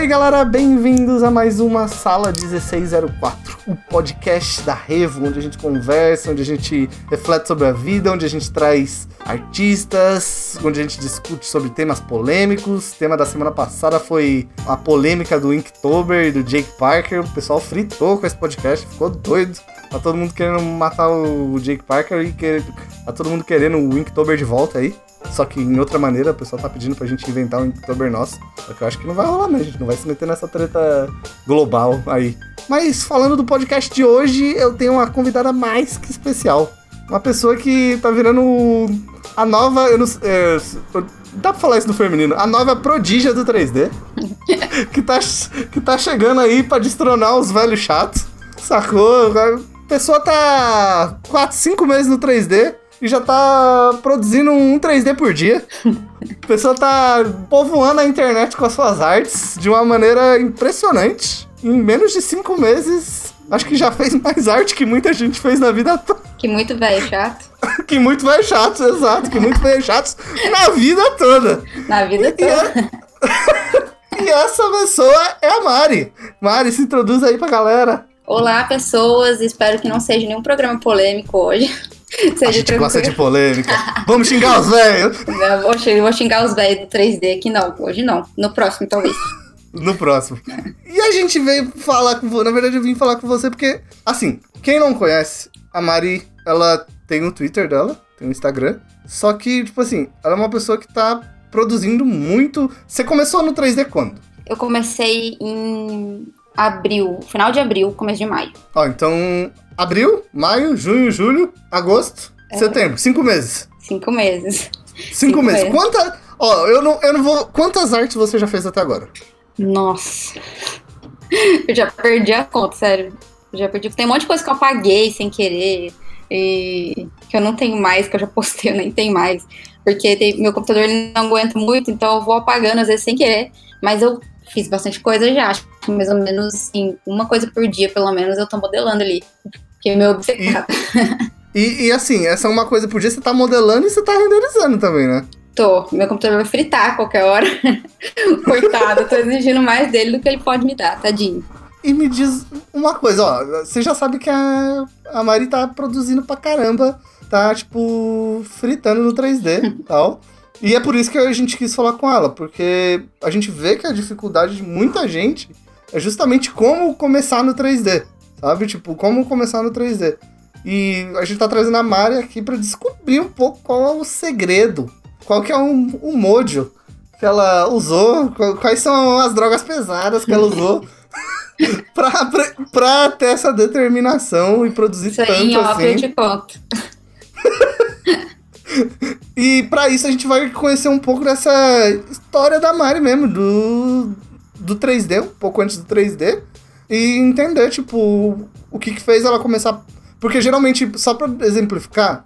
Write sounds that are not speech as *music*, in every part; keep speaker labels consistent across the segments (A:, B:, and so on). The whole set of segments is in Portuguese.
A: Aí, galera, bem-vindos a mais uma Sala 1604, o podcast da Revo, onde a gente conversa, onde a gente reflete sobre a vida, onde a gente traz artistas, onde a gente discute sobre temas polêmicos. O tema da semana passada foi a polêmica do Inktober e do Jake Parker. O pessoal fritou com esse podcast, ficou doido. Tá todo mundo querendo matar o Jake Parker e que... tá todo mundo querendo o Inktober de volta aí. Só que em outra maneira, o pessoal tá pedindo pra gente inventar um Inktober nosso. Só que eu acho que não vai rolar, né? A gente não vai se meter nessa treta global aí. Mas falando do podcast de hoje, eu tenho uma convidada mais que especial. Uma pessoa que tá virando a nova. Eu não, é, dá pra falar isso no feminino? A nova prodígia do 3D. *laughs* que, tá, que tá chegando aí pra destronar os velhos chatos. Sacou? A pessoa tá 4, 5 meses no 3D e já tá produzindo um 3D por dia. A pessoa tá povoando a internet com as suas artes de uma maneira impressionante. Em menos de cinco meses, acho que já fez mais arte que muita gente fez na vida toda.
B: Que muito velho chato. *laughs*
A: que muito velho chato, exato. Que muito velho chato na vida toda.
B: Na vida toda.
A: E, *laughs* e essa pessoa é a Mari. Mari, se introduz aí pra galera.
B: Olá, pessoas. Espero que não seja nenhum programa polêmico hoje. *laughs*
A: Seja a gente gosta de polêmica. *laughs* Vamos xingar os velhos.
B: Vou, vou xingar os velhos do 3D aqui, não. Hoje não. No próximo, talvez. *laughs*
A: no próximo. E a gente veio falar com você. Na verdade, eu vim falar com você porque, assim, quem não conhece, a Mari, ela tem o Twitter dela, tem o Instagram. Só que, tipo assim, ela é uma pessoa que tá produzindo muito. Você começou no 3D quando?
B: Eu comecei em abril, final de abril, começo de maio.
A: Ó, então abril, maio, junho, julho, agosto, é. setembro. Cinco meses.
B: Cinco meses.
A: Cinco, Cinco meses. meses. Quanta. Ó, eu não, eu não vou. Quantas artes você já fez até agora?
B: Nossa. *laughs* Eu já perdi a conta, sério. Eu já perdi. Tem um monte de coisa que eu apaguei sem querer. E que eu não tenho mais, que eu já postei, eu nem tenho mais. Porque tem, meu computador ele não aguenta muito, então eu vou apagando às vezes sem querer. Mas eu fiz bastante coisa já. Acho que mais ou menos assim, uma coisa por dia, pelo menos, eu tô modelando ali que é meu obcecado.
A: E, *laughs* e, e, assim, essa é uma coisa por dia, você tá modelando e você tá renderizando também, né?
B: Tô. Meu computador vai fritar a qualquer hora. *laughs* Coitado, tô exigindo mais dele do que ele pode me dar, tadinho.
A: E me diz uma coisa, ó, você já sabe que a, a Mari tá produzindo pra caramba, tá, tipo, fritando no 3D e tal. *laughs* E é por isso que a gente quis falar com ela, porque a gente vê que a dificuldade de muita gente é justamente como começar no 3D. Sabe? Tipo, como começar no 3D. E a gente tá trazendo a Mari aqui para descobrir um pouco qual é o segredo. Qual que é o, o mojo que ela usou, quais são as drogas pesadas que ela usou *laughs* pra, pra, pra, ter essa determinação e produzir
B: isso
A: tanto aí,
B: assim. Eu te conto. *laughs*
A: e para isso a gente vai conhecer um pouco dessa história da Mari mesmo, do, do 3D, um pouco antes do 3D e entender, tipo, o que, que fez ela começar. Porque geralmente, só pra exemplificar,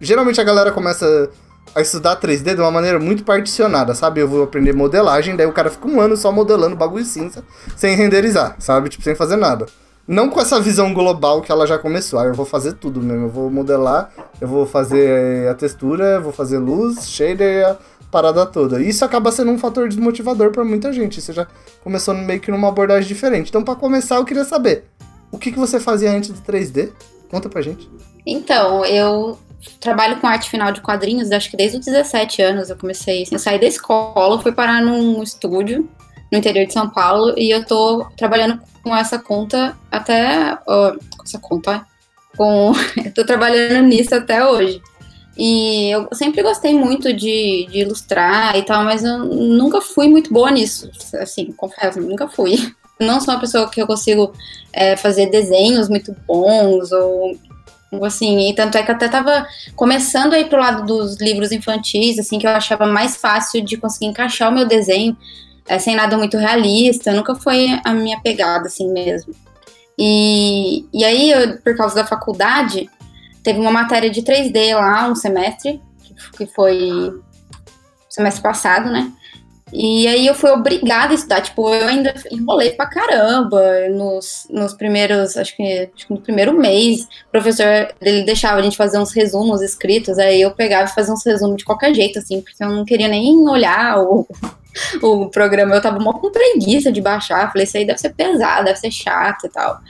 A: geralmente a galera começa a estudar 3D de uma maneira muito particionada, sabe? Eu vou aprender modelagem, daí o cara fica um ano só modelando bagulho cinza, sem renderizar, sabe? Tipo, sem fazer nada. Não com essa visão global que ela já começou. Ah, eu vou fazer tudo mesmo. Eu vou modelar, eu vou fazer a textura, vou fazer luz, shader, parada toda. Isso acaba sendo um fator desmotivador para muita gente. Você já começou meio que numa abordagem diferente. Então, para começar, eu queria saber o que, que você fazia antes do 3D? Conta pra gente.
B: Então, eu trabalho com arte final de quadrinhos, acho que desde os 17 anos eu comecei. Assim, eu saí da escola, fui parar num estúdio no interior de São Paulo e eu tô trabalhando com essa conta até. Uh, essa conta, com. *laughs* eu tô trabalhando nisso até hoje. E eu sempre gostei muito de, de ilustrar e tal, mas eu nunca fui muito boa nisso. Assim, confesso, nunca fui. Não sou uma pessoa que eu consigo é, fazer desenhos muito bons ou assim, e tanto é que até tava começando aí pro lado dos livros infantis, assim, que eu achava mais fácil de conseguir encaixar o meu desenho é, sem nada muito realista, nunca foi a minha pegada, assim mesmo. E, e aí, eu, por causa da faculdade, teve uma matéria de 3D lá, um semestre, que foi semestre passado, né? E aí eu fui obrigada a estudar, tipo, eu ainda enrolei pra caramba nos, nos primeiros, acho que, acho que no primeiro mês, o professor, ele deixava a gente fazer uns resumos escritos, aí eu pegava e fazia uns resumos de qualquer jeito, assim, porque eu não queria nem olhar o, *laughs* o programa, eu tava mó com preguiça de baixar, falei, isso aí deve ser pesado, deve ser chato e tal.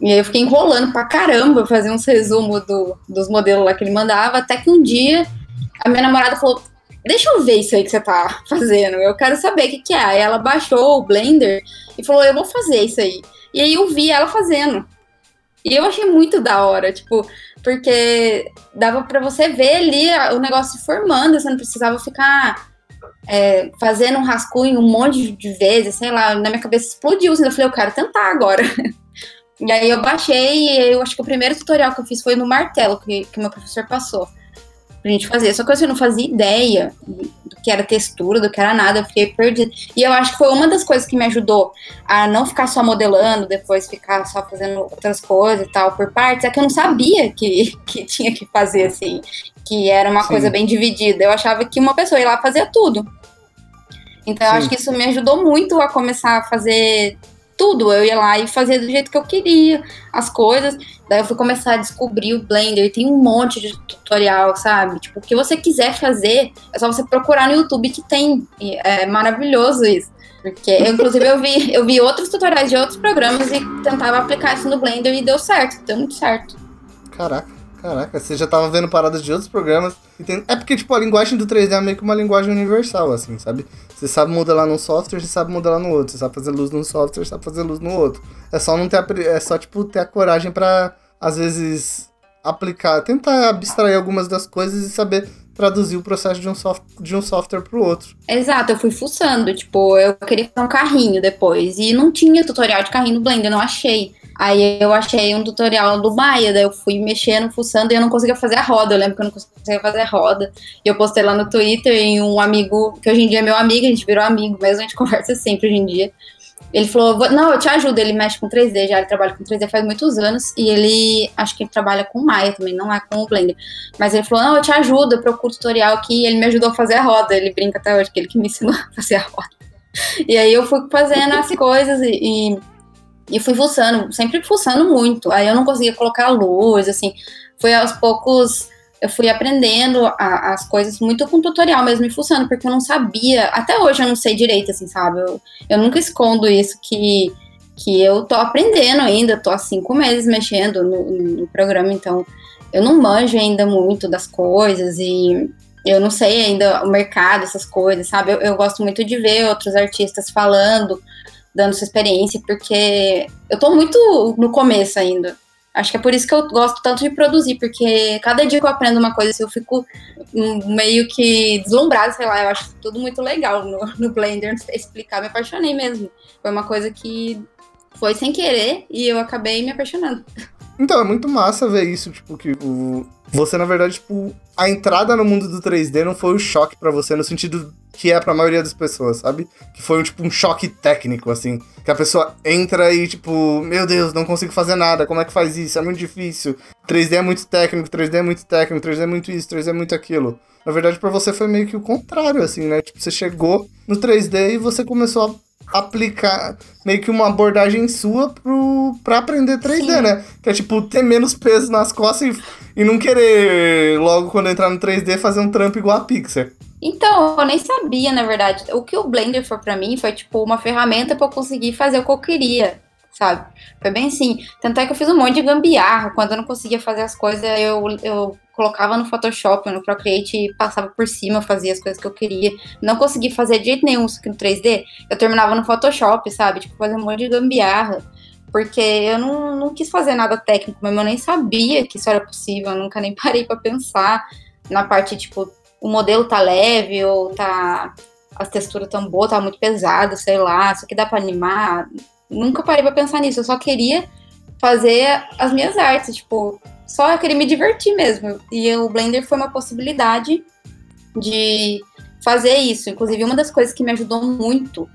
B: E aí eu fiquei enrolando pra caramba, fazer uns resumos do, dos modelos lá que ele mandava, até que um dia a minha namorada falou, deixa eu ver isso aí que você tá fazendo, eu quero saber o que, que é. Aí ela baixou o Blender e falou, eu vou fazer isso aí. E aí eu vi ela fazendo. E eu achei muito da hora, tipo, porque dava para você ver ali o negócio se formando, você não precisava ficar é, fazendo um rascunho um monte de vezes, sei lá, na minha cabeça explodiu, assim, eu falei, eu quero tentar agora. *laughs* e aí eu baixei e eu acho que o primeiro tutorial que eu fiz foi no martelo que, que meu professor passou pra gente fazer. Só que assim, eu não fazia ideia do que era textura, do que era nada, eu fiquei perdida. E eu acho que foi uma das coisas que me ajudou a não ficar só modelando, depois ficar só fazendo outras coisas e tal por partes, é que eu não sabia que, *laughs* que tinha que fazer assim, que era uma Sim. coisa bem dividida. Eu achava que uma pessoa ia lá fazia tudo. Então Sim. eu acho que isso me ajudou muito a começar a fazer tudo. Eu ia lá e fazia do jeito que eu queria as coisas. Daí eu fui começar a descobrir o Blender. Tem um monte de tutorial, sabe? Tipo, o que você quiser fazer, é só você procurar no YouTube que tem. E é maravilhoso isso. Porque, eu, inclusive, eu vi, eu vi outros tutoriais de outros programas e tentava aplicar isso no Blender e deu certo, deu muito certo.
A: Caraca. Caraca, você já tava vendo paradas de outros programas. É porque, tipo, a linguagem do 3D é meio que uma linguagem universal, assim, sabe? Você sabe modelar num software, você sabe modelar no outro. Você sabe fazer luz num software, você sabe fazer luz no outro. É só não ter. É só, tipo, ter a coragem para às vezes, aplicar, tentar abstrair algumas das coisas e saber traduzir o processo de um, soft, de um software para o outro.
B: Exato, eu fui fuçando, tipo, eu queria fazer um carrinho depois, e não tinha tutorial de carrinho no Blender, não achei. Aí eu achei um tutorial do Maia, daí eu fui mexendo, fuçando e eu não conseguia fazer a roda. Eu lembro que eu não conseguia fazer a roda. E eu postei lá no Twitter e um amigo, que hoje em dia é meu amigo, a gente virou amigo mesmo, a gente *laughs* conversa sempre hoje em dia. Ele falou, não, eu te ajudo, ele mexe com 3D já, ele trabalha com 3D faz muitos anos, e ele, acho que ele trabalha com Maya também, não é com o Blender. Mas ele falou, não, eu te ajudo, eu procuro tutorial aqui, e ele me ajudou a fazer a roda, ele brinca até hoje, que ele que me ensinou *laughs* a fazer a roda. E aí eu fui fazendo as coisas e, e e fui fuçando, sempre fuçando muito. Aí eu não conseguia colocar luz, assim. Foi aos poucos eu fui aprendendo a, as coisas muito com tutorial mesmo e fuçando, porque eu não sabia. Até hoje eu não sei direito, assim, sabe? Eu, eu nunca escondo isso que, que eu tô aprendendo ainda, tô há cinco meses mexendo no, no programa, então eu não manjo ainda muito das coisas e eu não sei ainda o mercado, essas coisas, sabe? Eu, eu gosto muito de ver outros artistas falando dando sua experiência, porque eu tô muito no começo ainda. Acho que é por isso que eu gosto tanto de produzir, porque cada dia que eu aprendo uma coisa, assim, eu fico meio que deslumbrada, sei lá, eu acho tudo muito legal no, *laughs* no Blender, explicar, me apaixonei mesmo. Foi uma coisa que foi sem querer e eu acabei me apaixonando. *laughs*
A: Então, é muito massa ver isso, tipo, que o... você, na verdade, tipo, a entrada no mundo do 3D não foi o choque para você, no sentido que é pra maioria das pessoas, sabe? Que foi, tipo, um choque técnico, assim. Que a pessoa entra e, tipo, meu Deus, não consigo fazer nada, como é que faz isso? É muito difícil. 3D é muito técnico, 3D é muito técnico, 3D é muito isso, 3D é muito aquilo. Na verdade, para você foi meio que o contrário, assim, né? Tipo, você chegou no 3D e você começou a aplicar meio que uma abordagem sua pro, pra aprender 3D, Sim. né? Que é tipo ter menos peso nas costas e, e não querer logo quando entrar no 3D fazer um trampo igual a Pixar.
B: Então, eu nem sabia, na verdade. O que o Blender foi para mim foi tipo uma ferramenta para eu conseguir fazer o que eu queria, sabe? Foi bem assim. Tanto é que eu fiz um monte de gambiarra. Quando eu não conseguia fazer as coisas, eu, eu colocava no Photoshop, no Procreate e passava por cima, fazia as coisas que eu queria. Não consegui fazer de jeito nenhum isso aqui no 3D, eu terminava no Photoshop, sabe? Tipo, fazer um monte de gambiarra. Porque eu não, não quis fazer nada técnico mesmo, eu nem sabia que isso era possível, eu nunca nem parei para pensar na parte, tipo, o modelo tá leve ou tá. As texturas tão boas, tá muito pesado, sei lá, isso aqui dá para animar. Nunca parei pra pensar nisso, eu só queria fazer as minhas artes, tipo, só eu queria me divertir mesmo. E o Blender foi uma possibilidade de fazer isso. Inclusive, uma das coisas que me ajudou muito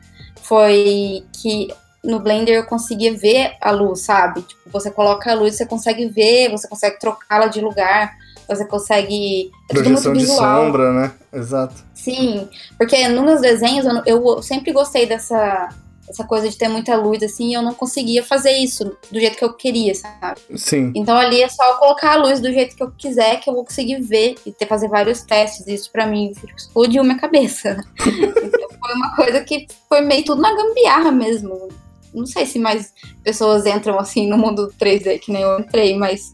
B: foi que no Blender eu conseguia ver a luz, sabe? Tipo, você coloca a luz, você consegue ver, você consegue trocá-la de lugar. você consegue.
A: É Projeção de sombra, né? Exato.
B: Sim, porque nos meus desenhos eu, eu sempre gostei dessa essa coisa de ter muita luz, assim, eu não conseguia fazer isso do jeito que eu queria, sabe?
A: Sim.
B: Então ali é só colocar a luz do jeito que eu quiser, que eu vou conseguir ver e ter, fazer vários testes. Isso para mim explodiu minha cabeça. *laughs* então foi uma coisa que foi meio tudo na gambiarra mesmo. Não sei se mais pessoas entram assim no mundo 3D que nem eu entrei, mas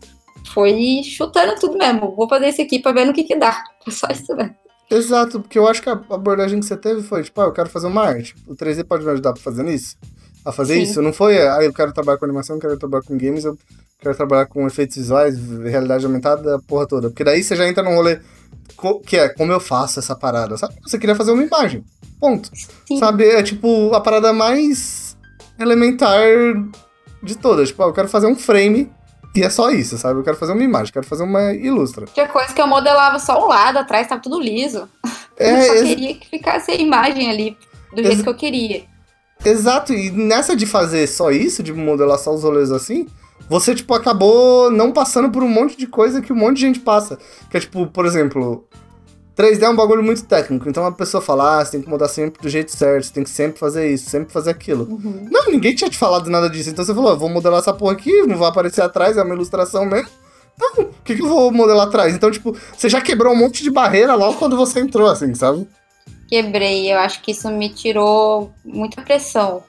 B: foi chutando tudo mesmo. Vou fazer isso aqui pra ver no que que dá. Foi só isso mesmo.
A: Exato, porque eu acho que a abordagem que você teve foi, tipo, ah, eu quero fazer uma arte. O 3D pode me ajudar pra fazer isso? A fazer Sim. isso? Não foi, ah, eu quero trabalhar com animação, eu quero trabalhar com games, eu quero trabalhar com efeitos visuais, realidade aumentada, a porra toda. Porque daí você já entra num rolê que é como eu faço essa parada, sabe? Você queria fazer uma imagem. Ponto. Sim. Sabe? É tipo a parada mais elementar de todas. Tipo, ah, eu quero fazer um frame e é só isso, sabe? Eu quero fazer uma imagem, quero fazer uma ilustra.
B: Tinha coisa que eu modelava só o lado, atrás tava tudo liso. É, eu só queria que ficasse a imagem ali do jeito que eu queria.
A: Exato, e nessa de fazer só isso, de modelar só os rolês assim, você, tipo, acabou não passando por um monte de coisa que um monte de gente passa. Que é, tipo, por exemplo, 3D é um bagulho muito técnico, então a pessoa fala, ah, você tem que mudar sempre do jeito certo, você tem que sempre fazer isso, sempre fazer aquilo. Uhum. Não, ninguém tinha te falado nada disso, então você falou, vou modelar essa porra aqui, não vai aparecer atrás, é uma ilustração mesmo. Então, o que, que eu vou modelar atrás? Então, tipo, você já quebrou um monte de barreira logo quando você entrou, assim, sabe?
B: Quebrei, eu acho que isso me tirou muita pressão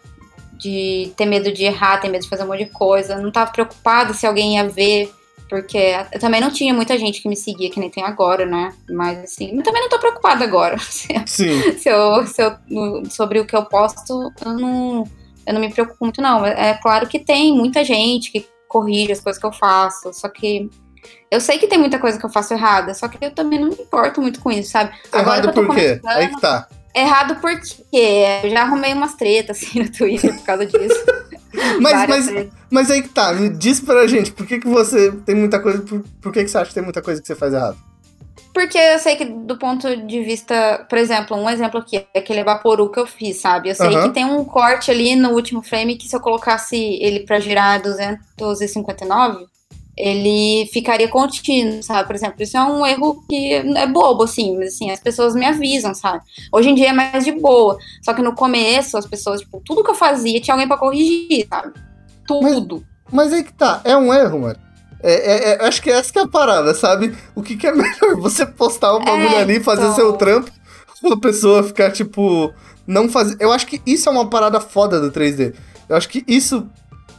B: de ter medo de errar, ter medo de fazer um monte de coisa. Não tava preocupada se alguém ia ver porque eu também não tinha muita gente que me seguia, que nem tem agora, né? Mas assim, eu também não tô preocupada agora. *laughs*
A: Sim.
B: se eu, se eu, sobre o que eu posto, eu não, eu não me preocupo muito, não. É, claro que tem muita gente que corrige as coisas que eu faço, só que eu sei que tem muita coisa que eu faço errada, só que eu também não me importo muito com isso, sabe?
A: Agora errado por quê? Aí que tá.
B: Errado porque eu já arrumei umas tretas assim no Twitter por causa disso. *laughs* *laughs*
A: mas, mas, mas aí que tá, me diz pra gente, por que, que você tem muita coisa. Por, por que, que você acha que tem muita coisa que você faz errado?
B: Porque eu sei que do ponto de vista, por exemplo, um exemplo aqui é aquele Vaporu que eu fiz, sabe? Eu sei uhum. que tem um corte ali no último frame que se eu colocasse ele pra girar 259, ele ficaria contínuo, sabe? Por exemplo, isso é um erro que é bobo, assim, mas assim, as pessoas me avisam, sabe? Hoje em dia é mais de boa. Só que no começo, as pessoas, tipo, tudo que eu fazia tinha alguém para corrigir, sabe? Tudo.
A: Mas, mas aí que tá, é um erro, mano. É, é, é, acho que essa que é a parada, sabe? O que, que é *laughs* melhor? Você postar um bagulho é, ali, fazer então... seu trampo, a pessoa ficar, tipo, não fazer. Eu acho que isso é uma parada foda do 3D. Eu acho que isso,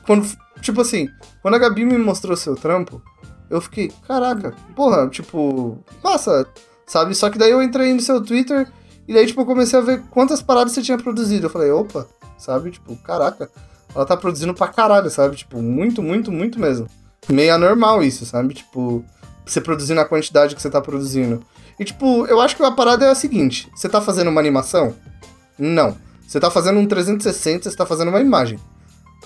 A: quando Tipo assim, quando a Gabi me mostrou seu trampo, eu fiquei, caraca, porra, tipo, massa, sabe? Só que daí eu entrei no seu Twitter e daí, tipo, eu comecei a ver quantas paradas você tinha produzido. Eu falei, opa, sabe? Tipo, caraca, ela tá produzindo pra caralho, sabe? Tipo, muito, muito, muito mesmo. Meio anormal isso, sabe? Tipo, você produzindo a quantidade que você tá produzindo. E, tipo, eu acho que a parada é a seguinte: você tá fazendo uma animação? Não. Você tá fazendo um 360, você tá fazendo uma imagem.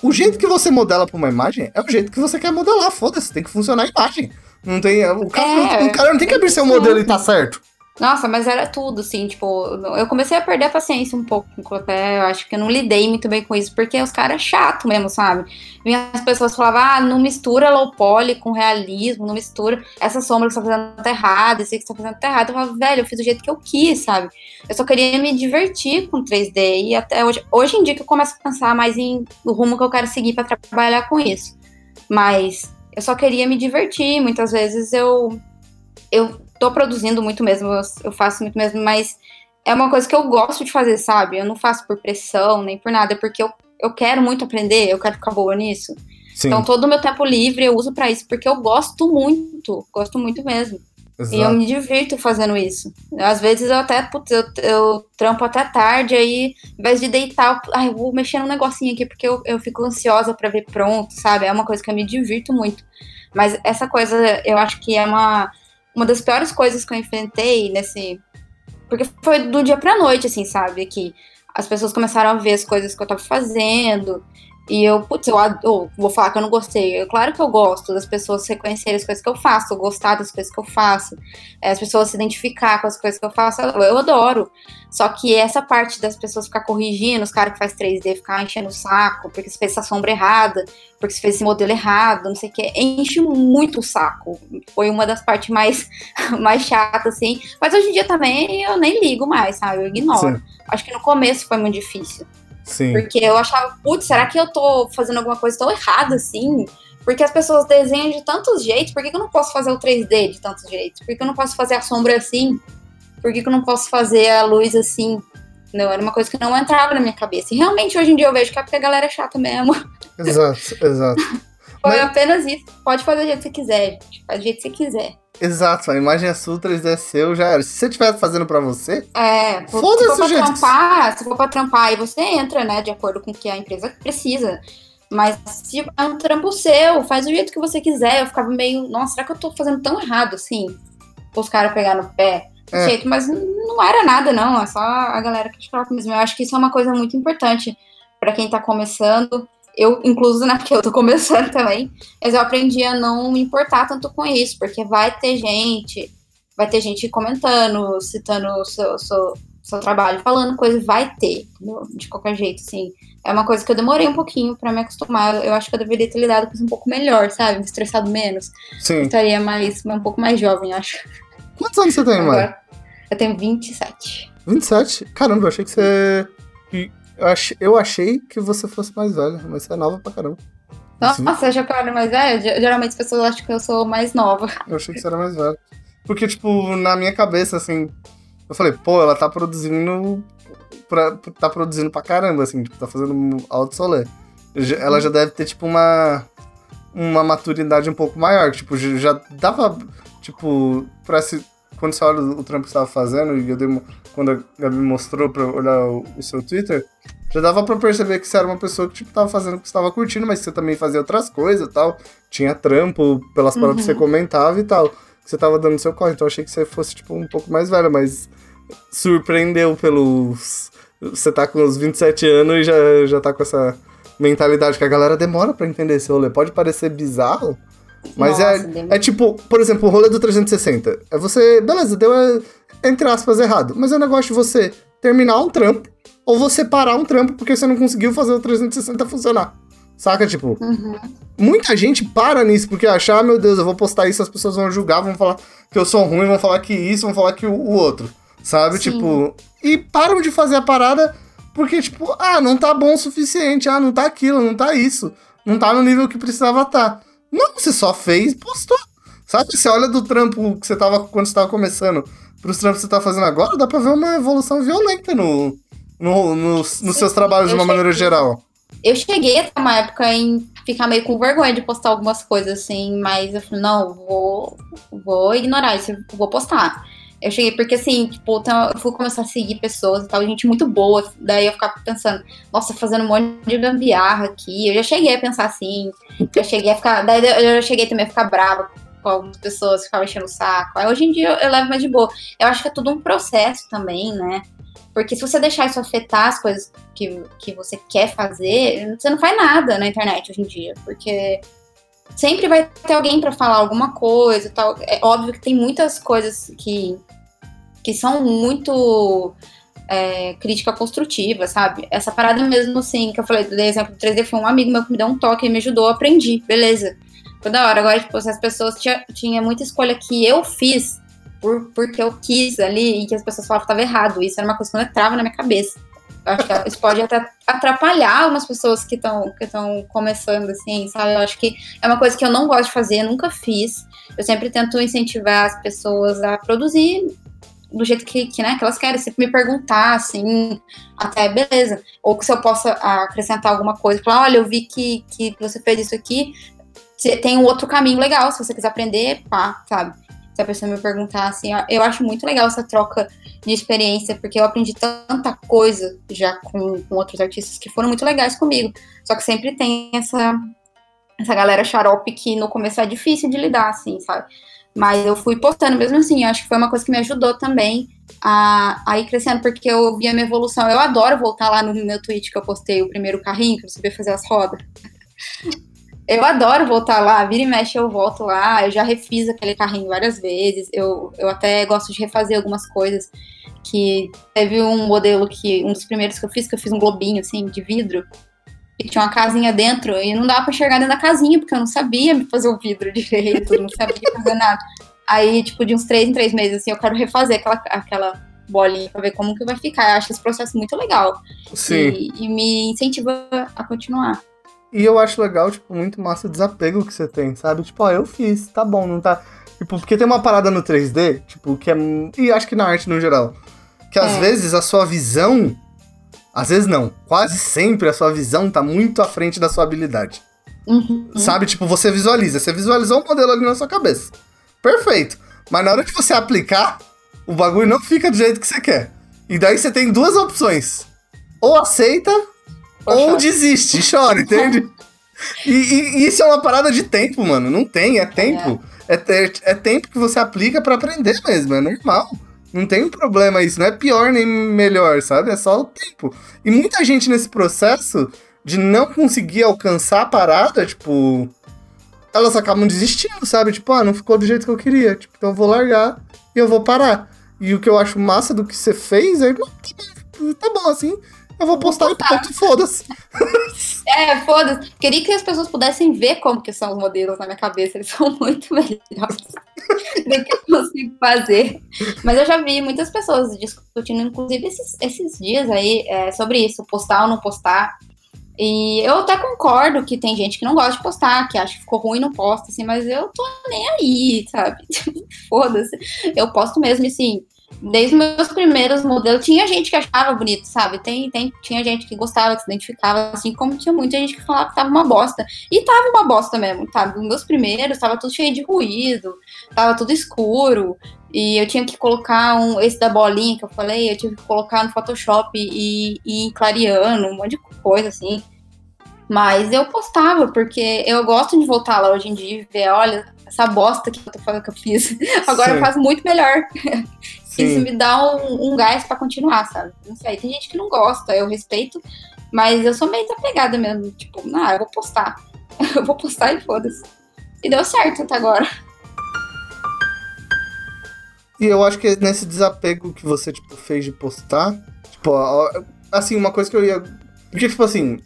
A: O jeito que você modela pra uma imagem é o jeito que você quer modelar. Foda-se, tem que funcionar a imagem. Não tem. O cara, é, não, o cara não tem que abrir seu modelo e tá certo.
B: Nossa, mas era tudo, assim, tipo, eu comecei a perder a paciência um pouco, até eu acho que eu não lidei muito bem com isso, porque os caras é chato mesmo, sabe? Vinha as pessoas falavam, ah, não mistura low poly com realismo, não mistura essa sombra que você tá fazendo tá errada, esse que você tá fazendo tá errado. Eu falava, velho, eu fiz do jeito que eu quis, sabe? Eu só queria me divertir com 3D, e até hoje, hoje em dia que eu começo a pensar mais em o rumo que eu quero seguir para trabalhar com isso. Mas eu só queria me divertir, muitas vezes eu eu tô produzindo muito mesmo, eu faço muito mesmo, mas é uma coisa que eu gosto de fazer, sabe? Eu não faço por pressão, nem por nada, é porque eu, eu quero muito aprender, eu quero ficar boa nisso. Sim. Então todo o meu tempo livre eu uso para isso, porque eu gosto muito, gosto muito mesmo. Exato. E eu me divirto fazendo isso. Às vezes eu até, putz, eu, eu trampo até tarde, aí, ao invés de deitar, eu, ai, eu vou mexer num negocinho aqui, porque eu, eu fico ansiosa para ver pronto, sabe? É uma coisa que eu me divirto muito. Mas essa coisa, eu acho que é uma uma das piores coisas que eu enfrentei nesse. Porque foi do dia pra noite, assim, sabe? Que as pessoas começaram a ver as coisas que eu tava fazendo. E eu, putz, eu, eu, vou falar que eu não gostei. É claro que eu gosto das pessoas reconhecerem as coisas que eu faço, gostar das coisas que eu faço, é, as pessoas se identificar com as coisas que eu faço, eu, eu adoro. Só que essa parte das pessoas ficar corrigindo, os caras que faz 3D ficar enchendo o saco, porque você fez essa sombra errada, porque você fez esse modelo errado, não sei o que, enche muito o saco. Foi uma das partes mais, *laughs* mais chatas, assim. Mas hoje em dia também eu nem ligo mais, sabe? Eu ignoro. Sim. Acho que no começo foi muito difícil.
A: Sim.
B: Porque eu achava, putz, será que eu tô fazendo alguma coisa tão errada assim? Porque as pessoas desenham de tantos jeitos, por que, que eu não posso fazer o 3D de tantos jeitos? Por que, que eu não posso fazer a sombra assim? Por que, que eu não posso fazer a luz assim? Não, era uma coisa que não entrava na minha cabeça. E realmente hoje em dia eu vejo que é porque a galera é chata mesmo.
A: Exato, exato.
B: Foi Mas... apenas isso. Pode fazer do jeito que você quiser, gente. Faz do jeito que você quiser.
A: Exato, a imagem é sua, 3D é seu, já era. Se você estiver fazendo pra você,
B: é, foda-se se for pra trampar, se for pra trampar, aí você entra, né, de acordo com o que a empresa precisa. Mas se é um trampo seu, faz do jeito que você quiser. Eu ficava meio, nossa, será que eu tô fazendo tão errado assim? Os caras pegar no pé. É. Jeito, mas não era nada, não. É só a galera que criticava mesmo. Eu acho que isso é uma coisa muito importante para quem tá começando eu, incluso, né, porque eu tô começando *laughs* também, mas eu aprendi a não me importar tanto com isso, porque vai ter gente, vai ter gente comentando, citando o seu, seu, seu trabalho, falando coisa, vai ter, entendeu? de qualquer jeito, assim. É uma coisa que eu demorei um pouquinho para me acostumar. Eu acho que eu deveria ter lidado com isso um pouco melhor, sabe? Me estressado menos.
A: Sim.
B: Eu estaria mais, um pouco mais jovem, acho.
A: Quantos anos você tem, mãe?
B: Eu tenho 27.
A: 27? Caramba, eu achei que você eu, ach, eu achei que você fosse mais velha, mas você é nova pra caramba.
B: Nossa, você acha que eu era mais velha? Geralmente as pessoas acham que eu sou mais nova.
A: Eu achei que você era mais velha. Porque, tipo, na minha cabeça, assim, eu falei, pô, ela tá produzindo. Pra, tá produzindo pra caramba, assim, tipo, tá fazendo alto solé. Ela já deve ter, tipo, uma. Uma maturidade um pouco maior. Tipo, já dava. Tipo, pra se. Quando você olha o trampo que você tava fazendo, e eu dei quando a Gabi mostrou pra olhar o, o seu Twitter, já dava pra perceber que você era uma pessoa que, tipo, tava fazendo o que você tava curtindo, mas você também fazia outras coisas e tal. Tinha trampo pelas uhum. palavras que você uhum. comentava e tal. Que você tava dando seu corre. Então eu achei que você fosse, tipo, um pouco mais velha, mas surpreendeu pelos. Você tá com uns 27 anos e já, já tá com essa mentalidade que a galera demora para entender esse rolê. Pode parecer bizarro, mas é, Nossa, é, é tipo, por exemplo, o rolê do 360. É você, beleza, deu, é, entre aspas, errado. Mas é um negócio de você terminar um trampo ou você parar um trampo porque você não conseguiu fazer o 360 funcionar. Saca? Tipo, uhum. muita gente para nisso porque acha, ah, meu Deus, eu vou postar isso, as pessoas vão julgar, vão falar que eu sou ruim, vão falar que isso, vão falar que o, o outro. Sabe? Sim. Tipo, e param de fazer a parada porque, tipo, ah, não tá bom o suficiente, ah, não tá aquilo, não tá isso, não tá no nível que precisava estar. Tá. Não, você só fez e postou. Sabe? Você olha do trampo que você tava quando você tava começando pros trampos que você tá fazendo agora, dá pra ver uma evolução violenta no, no, no nos seus trabalhos de uma cheguei, maneira geral.
B: Eu cheguei até uma época em ficar meio com vergonha de postar algumas coisas assim, mas eu falei, não, vou, vou ignorar isso, vou postar. Eu cheguei, porque assim, tipo, eu fui começar a seguir pessoas e tal, gente muito boa. Daí eu ficava pensando, nossa, fazendo um monte de gambiarra aqui. Eu já cheguei a pensar assim, já cheguei a ficar. Daí eu já cheguei também a ficar brava com algumas pessoas, ficava enchendo o saco. Aí hoje em dia eu, eu levo mais de boa. Eu acho que é tudo um processo também, né? Porque se você deixar isso afetar as coisas que, que você quer fazer, você não faz nada na internet hoje em dia. Porque sempre vai ter alguém para falar alguma coisa tal. É óbvio que tem muitas coisas que, que são muito é, crítica construtiva, sabe? Essa parada mesmo, assim, que eu falei do exemplo do 3D foi um amigo meu que me deu um toque e me ajudou, aprendi, beleza. Foi da hora. Agora, tipo, se as pessoas tinha, tinha muita escolha que eu fiz por, porque eu quis ali e que as pessoas falavam que estava errado. Isso era uma coisa que não entrava na minha cabeça. Eu acho que *laughs* isso pode até atrapalhar umas pessoas que estão que começando, assim, sabe? Eu acho que é uma coisa que eu não gosto de fazer, nunca fiz. Eu sempre tento incentivar as pessoas a produzir do jeito que, que, né, que elas querem, sempre me perguntar, assim, até beleza. Ou que se eu possa acrescentar alguma coisa, falar, olha, eu vi que, que você fez isso aqui, tem um outro caminho legal, se você quiser aprender, pá, sabe? Se a pessoa me perguntar assim, eu acho muito legal essa troca de experiência, porque eu aprendi tanta coisa já com, com outros artistas que foram muito legais comigo. Só que sempre tem essa, essa galera xarope que no começo é difícil de lidar, assim, sabe? Mas eu fui postando mesmo assim, eu acho que foi uma coisa que me ajudou também a, a ir crescendo, porque eu vi a minha evolução. Eu adoro voltar lá no meu tweet que eu postei o primeiro carrinho, que eu sabia fazer as rodas. *laughs* Eu adoro voltar lá, vira e mexe eu volto lá, eu já refiz aquele carrinho várias vezes, eu, eu até gosto de refazer algumas coisas, que teve um modelo que, um dos primeiros que eu fiz, que eu fiz um globinho, assim, de vidro, e tinha uma casinha dentro, e não dava pra enxergar dentro da casinha, porque eu não sabia fazer o vidro *laughs* direito, não sabia fazer nada. Aí, tipo, de uns três em três meses, assim, eu quero refazer aquela, aquela bolinha pra ver como que vai ficar. Eu acho esse processo muito legal.
A: Sim.
B: E, e me incentiva a continuar.
A: E eu acho legal, tipo, muito massa o desapego que você tem, sabe? Tipo, ó, eu fiz, tá bom, não tá. Tipo, porque tem uma parada no 3D, tipo, que é. E acho que na arte no geral. Que às
B: É.
A: vezes a sua visão. Às vezes não. Quase sempre a sua visão tá muito à frente da sua habilidade.
B: Uhum.
A: Sabe? Tipo, você visualiza. Você visualizou um modelo ali na sua cabeça. Perfeito. Mas na hora de você aplicar, o bagulho não fica do jeito que você quer. E daí você tem duas opções. Ou aceita,
B: Ou
A: ou
B: chora.
A: desiste, chora, entende? *laughs* E, e- e isso é uma parada de tempo, mano. Não tem, é tempo. É, é, é tempo que você aplica pra aprender mesmo, é normal. Não tem problema isso, não é pior nem melhor, sabe? É só o tempo. E muita gente nesse processo de não conseguir alcançar a parada, tipo, elas acabam desistindo, sabe? Tipo, ah, não ficou do jeito que eu queria. Tipo, então eu vou largar e eu vou parar. E o que eu acho massa do que você fez é, tá tá bom assim, eu vou postar e pronto, foda-se. *laughs*
B: É, foda-se. Queria que as pessoas pudessem ver como que são os modelos na minha cabeça. Eles são *laughs* muito melhores do que eu consigo fazer. Mas eu já vi muitas pessoas discutindo, inclusive esses, esses dias aí, é, sobre isso, postar ou não postar. E eu até concordo que tem gente que não gosta de postar, que acha que ficou ruim e não posta, assim, mas eu tô nem aí, sabe? *laughs* Foda-se. Eu posto mesmo, assim, desde os meus primeiros modelos, tinha gente que achava bonito, sabe? Tem, tem, tinha gente que gostava, que se identificava, assim como tinha muita gente que falava que tava uma bosta. E tava uma bosta mesmo, sabe? Os meus primeiros tava tudo cheio de ruído, tava tudo escuro. E eu tinha que colocar um, esse da bolinha que eu falei, eu tive que colocar no Photoshop e, e clareando, um monte de coisa assim. Mas eu postava, porque eu gosto de voltar lá hoje em dia e ver, olha, essa bosta que eu tô falando que eu fiz. *laughs* Agora
A: Sim.
B: eu faço muito melhor. Isso
A: Sim.
B: me dá um, um gás pra continuar, sabe? Não sei, tem gente que não gosta, eu respeito, mas eu sou meio desapegada mesmo. Tipo, ah, eu vou postar. *laughs* Eu vou postar e foda-se. E deu certo até agora.
A: E eu acho que nesse desapego que você, tipo, fez de postar, tipo, assim, uma coisa que eu ia. Porque, tipo assim,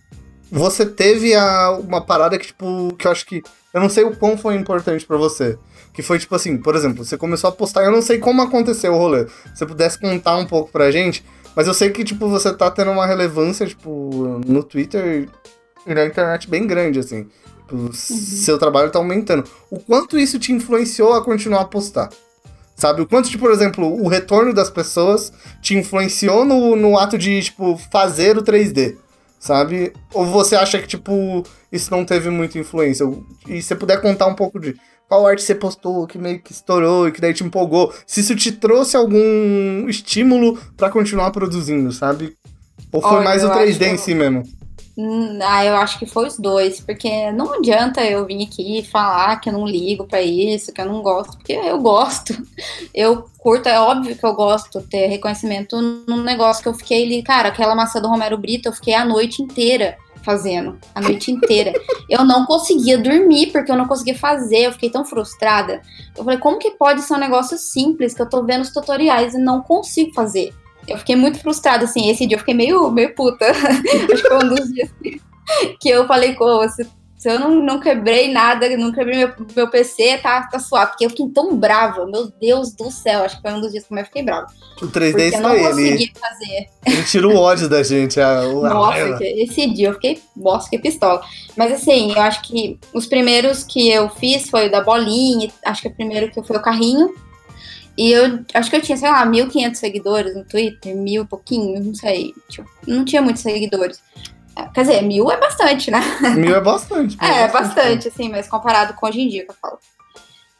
A: você teve a, uma parada que, tipo, que eu acho que. Eu não sei o quão foi importante pra você. Que foi, tipo assim, por exemplo, você começou a postar, eu não sei como aconteceu o rolê. Se você pudesse contar um pouco pra gente, mas eu sei que, tipo, você tá tendo uma relevância, tipo, no Twitter e na internet bem grande, assim. Tipo, Seu trabalho tá aumentando. O quanto isso te influenciou a continuar a postar? Sabe? O quanto, tipo, por exemplo, o retorno das pessoas te influenciou no, no ato de, tipo, fazer o 3D, sabe? Ou você acha que, tipo, isso não teve muita influência? E se você puder contar um pouco de qual arte você postou, que meio que estourou e que daí te empolgou, se isso te trouxe algum estímulo pra continuar produzindo, sabe? Ou foi
B: Olha,
A: mais o
B: eu
A: 3D em si mesmo?
B: Hum, Ah, eu acho que foi os dois, porque não adianta eu vir aqui falar que eu não ligo pra isso, que eu não gosto, porque eu gosto. *laughs* Eu curto, é óbvio que eu gosto ter reconhecimento num negócio que eu fiquei ali, cara, aquela maçã do Romero Brito, eu fiquei a noite inteira fazendo, a noite inteira. *laughs* Eu não conseguia dormir porque eu não conseguia fazer, eu fiquei tão frustrada. Eu falei, como que pode ser um negócio simples que eu tô vendo os tutoriais e não consigo fazer? Eu fiquei muito frustrada, assim, esse dia eu fiquei meio, meio puta. *laughs* Acho que foi um dos dias que, que eu falei, com se, se eu não, não quebrei nada, não quebrei meu, meu PC, tá, tá suave. Porque eu fiquei tão brava, meu Deus do céu. Acho que foi um dos dias que eu mais fiquei brava.
A: O 3D
B: Porque
A: isso
B: eu não
A: aí, ele,
B: consegui fazer.
A: ele tira o ódio da gente. A, a
B: Nossa, que- esse dia eu fiquei, nossa, fiquei pistola. Mas assim, eu acho que os primeiros que eu fiz foi o da bolinha, acho que o primeiro que foi o carrinho. E eu acho que eu tinha, sei lá, 1.500 seguidores no Twitter, mil e pouquinho, não sei. Tipo, não tinha muitos seguidores. É, Quer dizer, mil é bastante, né?
A: Mil é bastante. mil
B: É, bastante, assim, mas comparado com hoje em dia que eu falo.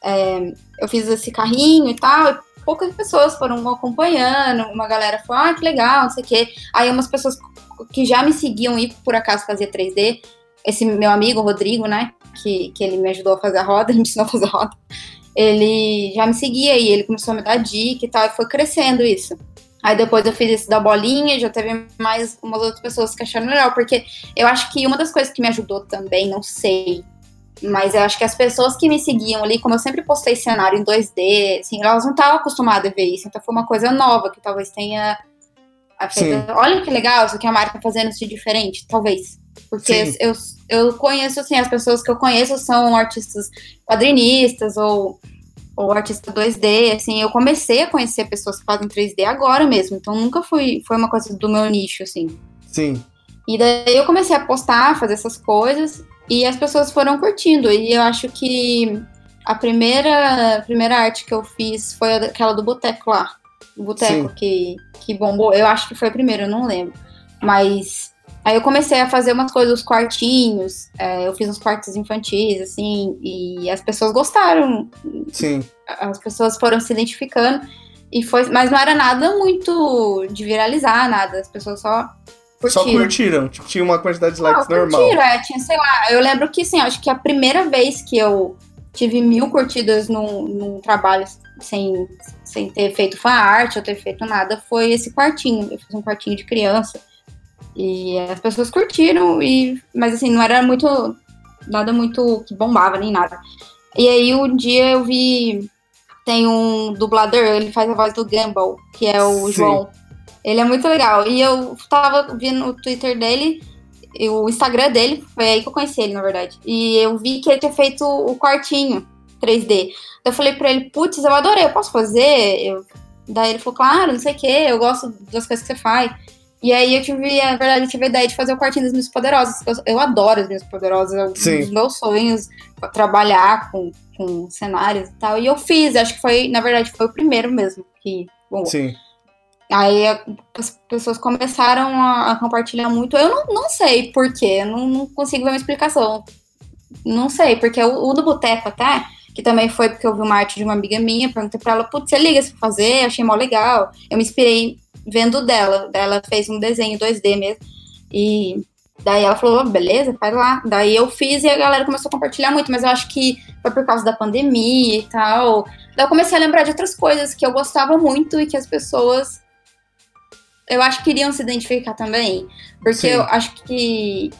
B: É, eu fiz esse carrinho e tal, e poucas pessoas foram acompanhando, uma galera falou, ah, que legal, não sei o quê. Aí umas pessoas que já me seguiam e por acaso fazia 3D, esse meu amigo, Rodrigo, né, que, que ele me ajudou a fazer a roda, ele *laughs* me ensinou a fazer a roda, ele já me seguia e ele começou a me dar dica e tal, e foi crescendo isso. Aí depois eu fiz esse da bolinha, já teve mais umas outras pessoas que acharam legal, porque eu acho que uma das coisas que me ajudou também, não sei, mas eu acho que as pessoas que me seguiam ali, como eu sempre postei cenário em 2D, assim, elas não estavam acostumadas a ver isso, então foi uma coisa nova que talvez tenha feito, olha que legal, isso que a marca fazendo de diferente, talvez. Porque eu, eu conheço, assim, as pessoas que eu conheço são artistas quadrinistas ou ou artista 2D, assim, eu comecei a conhecer pessoas que fazem 3D agora mesmo, então nunca fui, foi uma coisa do meu nicho, assim.
A: Sim.
B: E daí eu comecei a postar, fazer essas coisas, e as pessoas foram curtindo, e eu acho que a primeira, a primeira arte que eu fiz foi aquela do boteco lá, o boteco que, que bombou, eu acho que foi a primeira, eu não lembro, mas Aí eu comecei a fazer umas coisas, os quartinhos, é, eu fiz uns quartos infantis, assim, e as pessoas gostaram.
A: Sim.
B: As pessoas foram se identificando, e foi, mas não era nada muito de viralizar, nada, as pessoas só curtiram.
A: Só curtiram, tipo, tinha uma quantidade de likes normal.
B: Curtiram, é, tinha, sei lá, eu lembro que, assim, acho que a primeira vez que eu tive mil curtidas num, num trabalho sem, sem ter feito fan art ou ter feito nada foi esse quartinho, eu fiz um quartinho de criança, e as pessoas curtiram, e, mas assim, não era muito. Nada muito que bombava nem nada. E aí um dia eu vi. Tem um dublador, ele faz a voz do Gumball, que é o Sim. João. Ele é muito legal. E eu tava vendo o Twitter dele, o Instagram dele, foi aí que eu conheci ele, na verdade. E eu vi que ele tinha feito o quartinho 3D. Eu falei pra ele, putz, eu adorei, eu posso fazer? Eu... Daí ele falou, claro, não sei o que, eu gosto das coisas que você faz. E aí eu tive, na verdade, eu tive a ideia de fazer o quartinho das minhas poderosas. Eu, eu adoro as minhas poderosas, é um dos meus sonhos trabalhar com, com cenários e tal. E eu fiz, acho que foi, na verdade, foi o primeiro mesmo que. Bom,
A: Sim.
B: Aí as pessoas começaram a, a compartilhar muito. Eu não, não sei porquê, eu não, não consigo ver uma explicação. Não sei, porque o, o do Boteco até, que também foi porque eu vi uma arte de uma amiga minha, perguntei pra ela, putz, você liga se fazer? Achei mó legal. Eu me inspirei vendo dela. Ela fez um desenho 2D mesmo. E daí ela falou, beleza, faz lá. Daí eu fiz e a galera começou a compartilhar muito, mas eu acho que foi por causa da pandemia e tal. Daí eu comecei a lembrar de outras coisas que eu gostava muito e que as pessoas eu acho que queriam se identificar também. Porque Sim. eu acho que,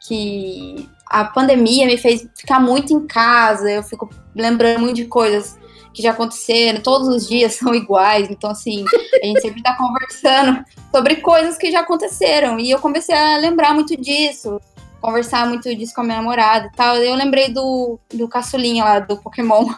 B: que a pandemia me fez ficar muito em casa, eu fico lembrando muito de coisas que já aconteceram, todos os dias *laughs* são iguais, então assim, a gente sempre tá conversando sobre coisas que já aconteceram, e eu comecei a lembrar muito disso, conversar muito disso com a minha namorada e tal, eu lembrei do, do caçulinha lá, do Pokémon.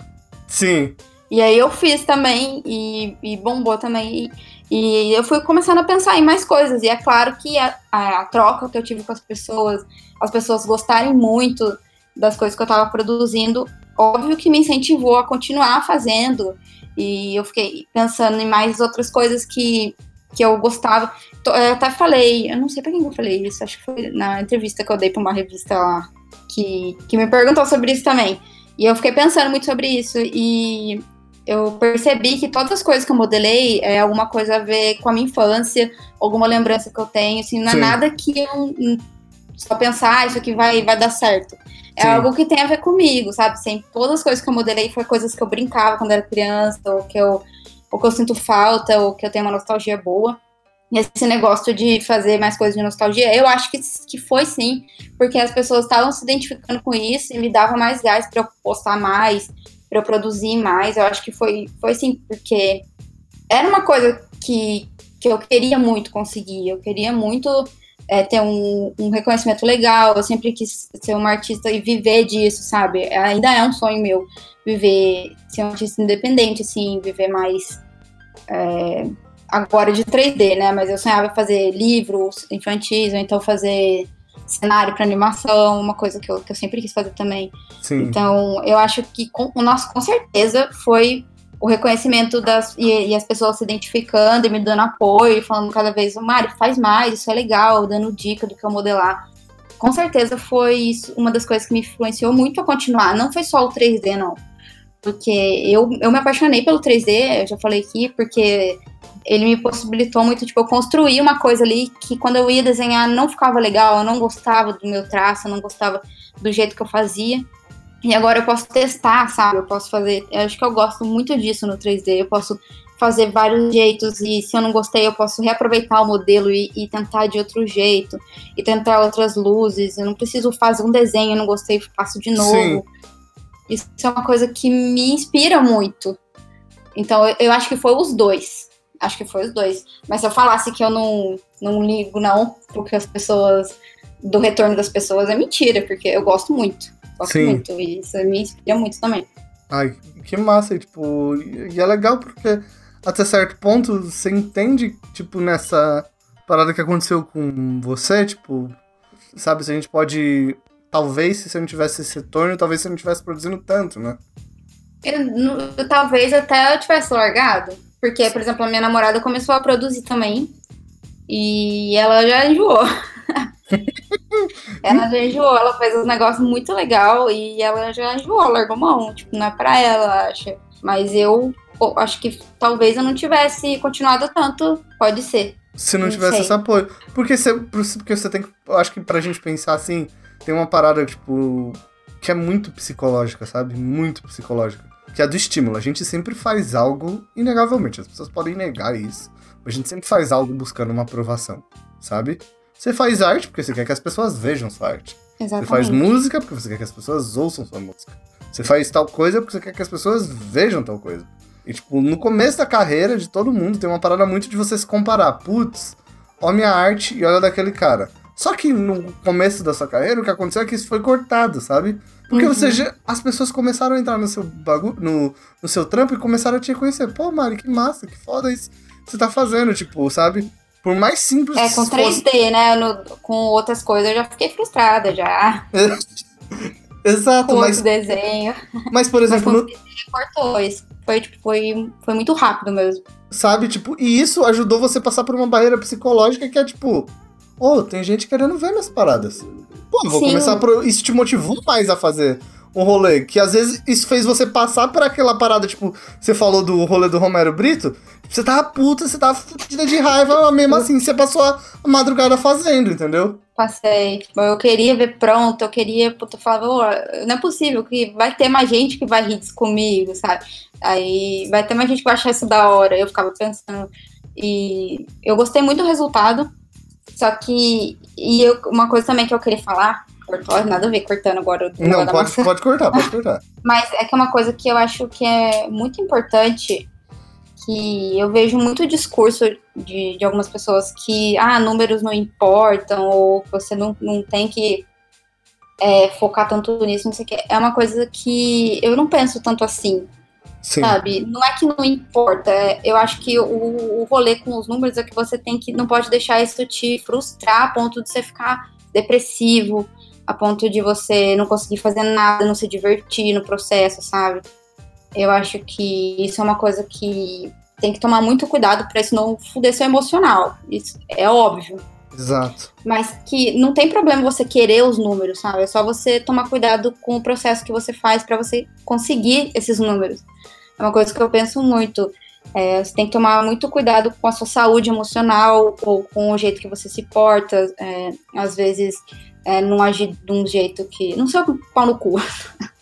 A: Sim.
B: E aí eu fiz também, e, e bombou também, e, e, eu fui começando a pensar em mais coisas, e é claro que a, a, a troca que eu tive com as pessoas, as pessoas gostarem muito das coisas que eu estava produzindo, óbvio que me incentivou a continuar fazendo. E eu fiquei pensando em mais outras coisas que, que eu gostava. Eu até falei, eu não sei pra quem eu falei isso, acho que foi na entrevista que eu dei pra uma revista lá, que, que me perguntou sobre isso também. E eu fiquei pensando muito sobre isso. E eu percebi que todas as coisas que eu modelei é alguma coisa a ver com a minha infância, alguma lembrança que eu tenho, assim, não é Sim. nada que eu só pensar, ah, isso aqui vai, vai dar certo. É Sim. algo que tem a ver comigo, sabe? Sempre, todas as coisas que eu modelei foram coisas que eu brincava quando era criança, ou que eu, ou que eu sinto falta, ou que eu tenho uma nostalgia boa. E esse negócio de fazer mais coisas de nostalgia, eu acho que, que foi sim, porque as pessoas estavam se identificando com isso e me dava mais gás para eu postar mais, para eu produzir mais. Eu acho que foi, foi sim, porque era uma coisa que, que eu queria muito conseguir, eu queria muito é, ter um, um, reconhecimento legal. Eu sempre quis ser uma artista e viver disso, sabe? Ainda é um sonho meu viver, ser um artista independente, assim, viver mais. É, agora de 3D, né? Mas eu sonhava fazer livros infantis, ou então fazer cenário para animação, uma coisa que eu, que eu sempre quis fazer também.
A: Sim.
B: Então, eu acho que com, o nosso, com certeza foi o reconhecimento das e, e, as pessoas se identificando e me dando apoio, falando cada vez, Mário, faz mais, isso é legal, dando dica do que eu modelar. Com certeza foi isso, uma das coisas que me influenciou muito a continuar. Não foi só o 3D, não. Porque eu, eu me apaixonei pelo 3D, eu já falei aqui, porque ele me possibilitou muito, tipo, eu construir uma coisa ali que quando eu ia desenhar não ficava legal, eu não gostava do meu traço, eu não gostava do jeito que eu fazia. E agora eu posso testar, sabe? Eu posso fazer. Eu acho que eu gosto muito disso no 3D. Eu posso fazer vários jeitos e se eu não gostei eu posso reaproveitar o modelo e, e, tentar de outro jeito e tentar outras luzes. Eu não preciso fazer um desenho, eu não gostei, faço de novo. Sim. Isso é uma coisa que me inspira muito. Então eu, eu acho que foi os dois. Acho que foi os dois. Mas se eu falasse que eu não, não ligo, não, porque as pessoas. do retorno das pessoas é mentira, porque eu gosto muito. Gosto Sim. muito. E isso me inspira muito também.
A: Ai, que massa, tipo, e é legal porque até certo ponto, você entende, tipo, nessa parada que aconteceu com você, tipo, sabe, se a gente pode. Talvez se você não tivesse esse retorno, talvez você não estivesse produzindo tanto, né?
B: Eu, talvez até eu tivesse largado. Porque, por exemplo, a minha namorada começou a produzir também. E ela já enjoou. *laughs* *laughs* ela já enjoou, ela fez um negócio muito legal e ela já enjoou, largou mão. Tipo, não é pra ela, acha. Mas eu acho que talvez eu não tivesse continuado tanto, pode ser.
A: Se não, não tivesse sei. esse apoio. Porque você, porque você tem que. Eu acho que pra gente pensar assim, tem uma parada, tipo, que é muito psicológica, sabe? Muito psicológica. Que é a do estímulo. A gente sempre faz algo, inegavelmente, as pessoas podem negar isso. Mas a gente sempre faz algo buscando uma aprovação, sabe? Você faz arte porque você quer que as pessoas vejam sua arte. Exatamente. Você faz música porque você quer que as pessoas ouçam sua música. Você faz tal coisa porque você quer que as pessoas vejam tal coisa. E, tipo, no começo da carreira de todo mundo, tem uma parada muito de você se comparar. Putz, olha minha arte e olha daquele cara. Só que no começo da sua carreira, o que aconteceu é que isso foi cortado, sabe? Porque uhum. você já, as pessoas começaram a entrar no seu bagulho, no, no seu trampo e começaram a te reconhecer. Pô, Mari, que massa, que foda isso que você tá fazendo, tipo, sabe? Por mais simples
B: É, com 3D, fosse... né? No, com outras coisas eu já fiquei frustrada já. *laughs*
A: Exato,
B: com
A: mas.
B: desenho.
A: Mas, por exemplo. Mas,
B: no... cortou isso. Foi, tipo, foi, foi muito rápido mesmo.
A: Sabe, tipo, e isso ajudou você a passar por uma barreira psicológica que é tipo, ô, oh, tem gente querendo ver minhas paradas. Pô, vou Sim. começar. Pro... Isso te motivou mais a fazer um rolê. Que às vezes isso fez você passar por aquela parada, tipo, você falou do rolê do Romero Brito. Você tava puta, você tava fudida de raiva, mesmo assim você passou a madrugada fazendo, entendeu?
B: Passei. Tipo, eu queria ver pronto, eu queria, puta, eu falava, oh, não é possível que vai ter mais gente que vai rir disso comigo, sabe? Aí vai ter mais gente que vai achar isso da hora. Eu ficava pensando. E eu gostei muito do resultado. Só que. E eu, uma coisa também que eu queria falar. Cortou, nada a ver cortando agora.
A: Não, pode, pode cortar, pode *laughs* cortar.
B: Mas é que é uma coisa que eu acho que é muito importante que eu vejo muito discurso de, de algumas pessoas que, ah, números não importam, ou você não, não tem que é, focar tanto nisso, não sei o que. É uma coisa que eu não penso tanto assim. Sim. Sabe? Não é que não importa. É, eu acho que o, o rolê com os números é que você tem que. Não pode deixar isso te frustrar a ponto de você ficar depressivo, a ponto de você não conseguir fazer nada, não se divertir no processo, sabe? Eu acho que isso é uma coisa que tem que tomar muito cuidado para isso não fuder seu emocional. Isso é óbvio.
A: Exato.
B: Mas que não tem problema você querer os números, sabe? É só você tomar cuidado com o processo que você faz para você conseguir esses números. É uma coisa que eu penso muito. É, você tem que tomar muito cuidado com a sua saúde emocional ou com o jeito que você se porta. É, às vezes, é, não agir de um jeito que. Não sei pau no cu. *laughs*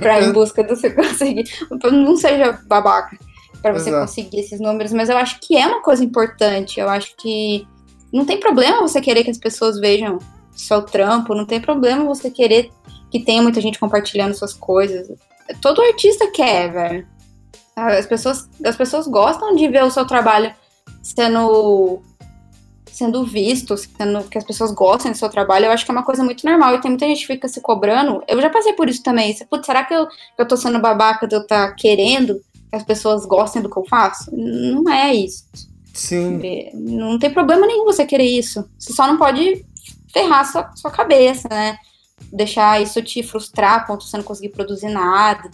B: pra ir em busca do você *laughs* conseguir. Não seja babaca para você Exato. conseguir esses números, mas eu acho que é uma coisa importante. Eu acho que não tem problema você querer que as pessoas vejam seu trampo, não tem problema você querer que tenha muita gente compartilhando suas coisas. Todo artista quer, velho. As pessoas, as pessoas gostam de ver o seu trabalho sendo sendo visto, sendo que as pessoas gostem do seu trabalho, eu acho que é uma coisa muito normal. E tem muita gente que fica se cobrando. Eu já passei por isso também. Putz, será que eu, eu tô sendo babaca de eu estar tá querendo que as pessoas gostem do que eu faço? Não é isso.
A: Sim.
B: Não tem problema nenhum você querer isso. Você só não pode ferrar sua, sua cabeça, né? Deixar isso te frustrar a ponto de você não conseguir produzir nada,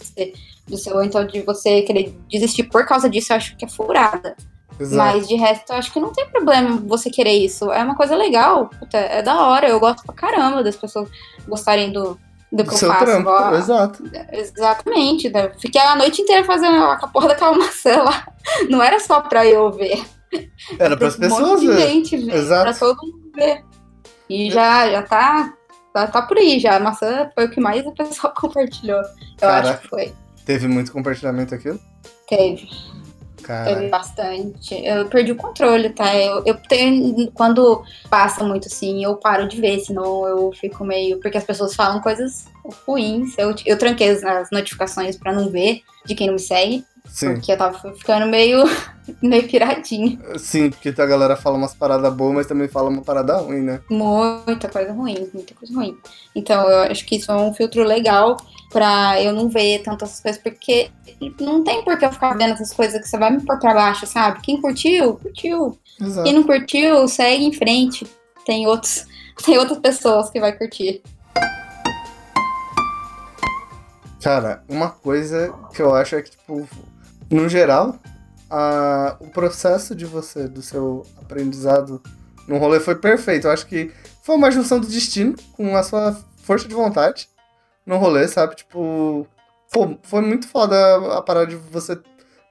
B: do seu, então de você querer desistir por causa disso, eu acho que é furada. Exato. Mas de resto, eu acho que não tem problema você querer isso. É uma coisa legal, puta, é da hora. Eu gosto pra caramba das pessoas gostarem do, do que Seu eu faço. Trampo,
A: igual, exato.
B: Exatamente. Né? Fiquei a noite inteira fazendo a porra daquela maçã lá. *laughs* Não era só pra eu ver.
A: Era para as pessoas
B: um ver. Gente ver.
A: Exato.
B: Pra todo mundo ver. E já, já tá tá, tá por aí já. A maçã foi o que mais o pessoal *laughs* compartilhou. Eu
A: Caraca.
B: acho que foi.
A: Teve muito compartilhamento aquilo?
B: Teve.
A: Cara.
B: Teve bastante. Eu perdi o controle, tá? Eu, eu tenho. Quando passa muito assim, eu paro de ver, senão eu fico meio. Porque as pessoas falam coisas ruins. Eu, eu tranquei as- notificações pra não ver de quem não me segue.
A: Sim.
B: Porque eu tava ficando meio, *laughs* meio piradinha.
A: Sim, porque a galera fala umas paradas boas, mas também fala uma parada ruim, né?
B: Muita coisa ruim, muita coisa ruim. Então eu acho que isso é um filtro legal pra eu não ver tantas coisas, porque não tem por que eu ficar vendo essas coisas que você vai me pôr pra baixo, sabe? Quem curtiu, curtiu.
A: Exato.
B: Quem não curtiu, segue em frente. Tem outros, *laughs* tem outras pessoas que vai curtir.
A: Cara, uma coisa que eu acho é que, tipo, no geral, a, o processo de você, do seu aprendizado no rolê foi perfeito. Eu acho que foi uma junção do destino com a sua força de vontade no rolê, sabe? Tipo, pô, foi muito foda a parada de você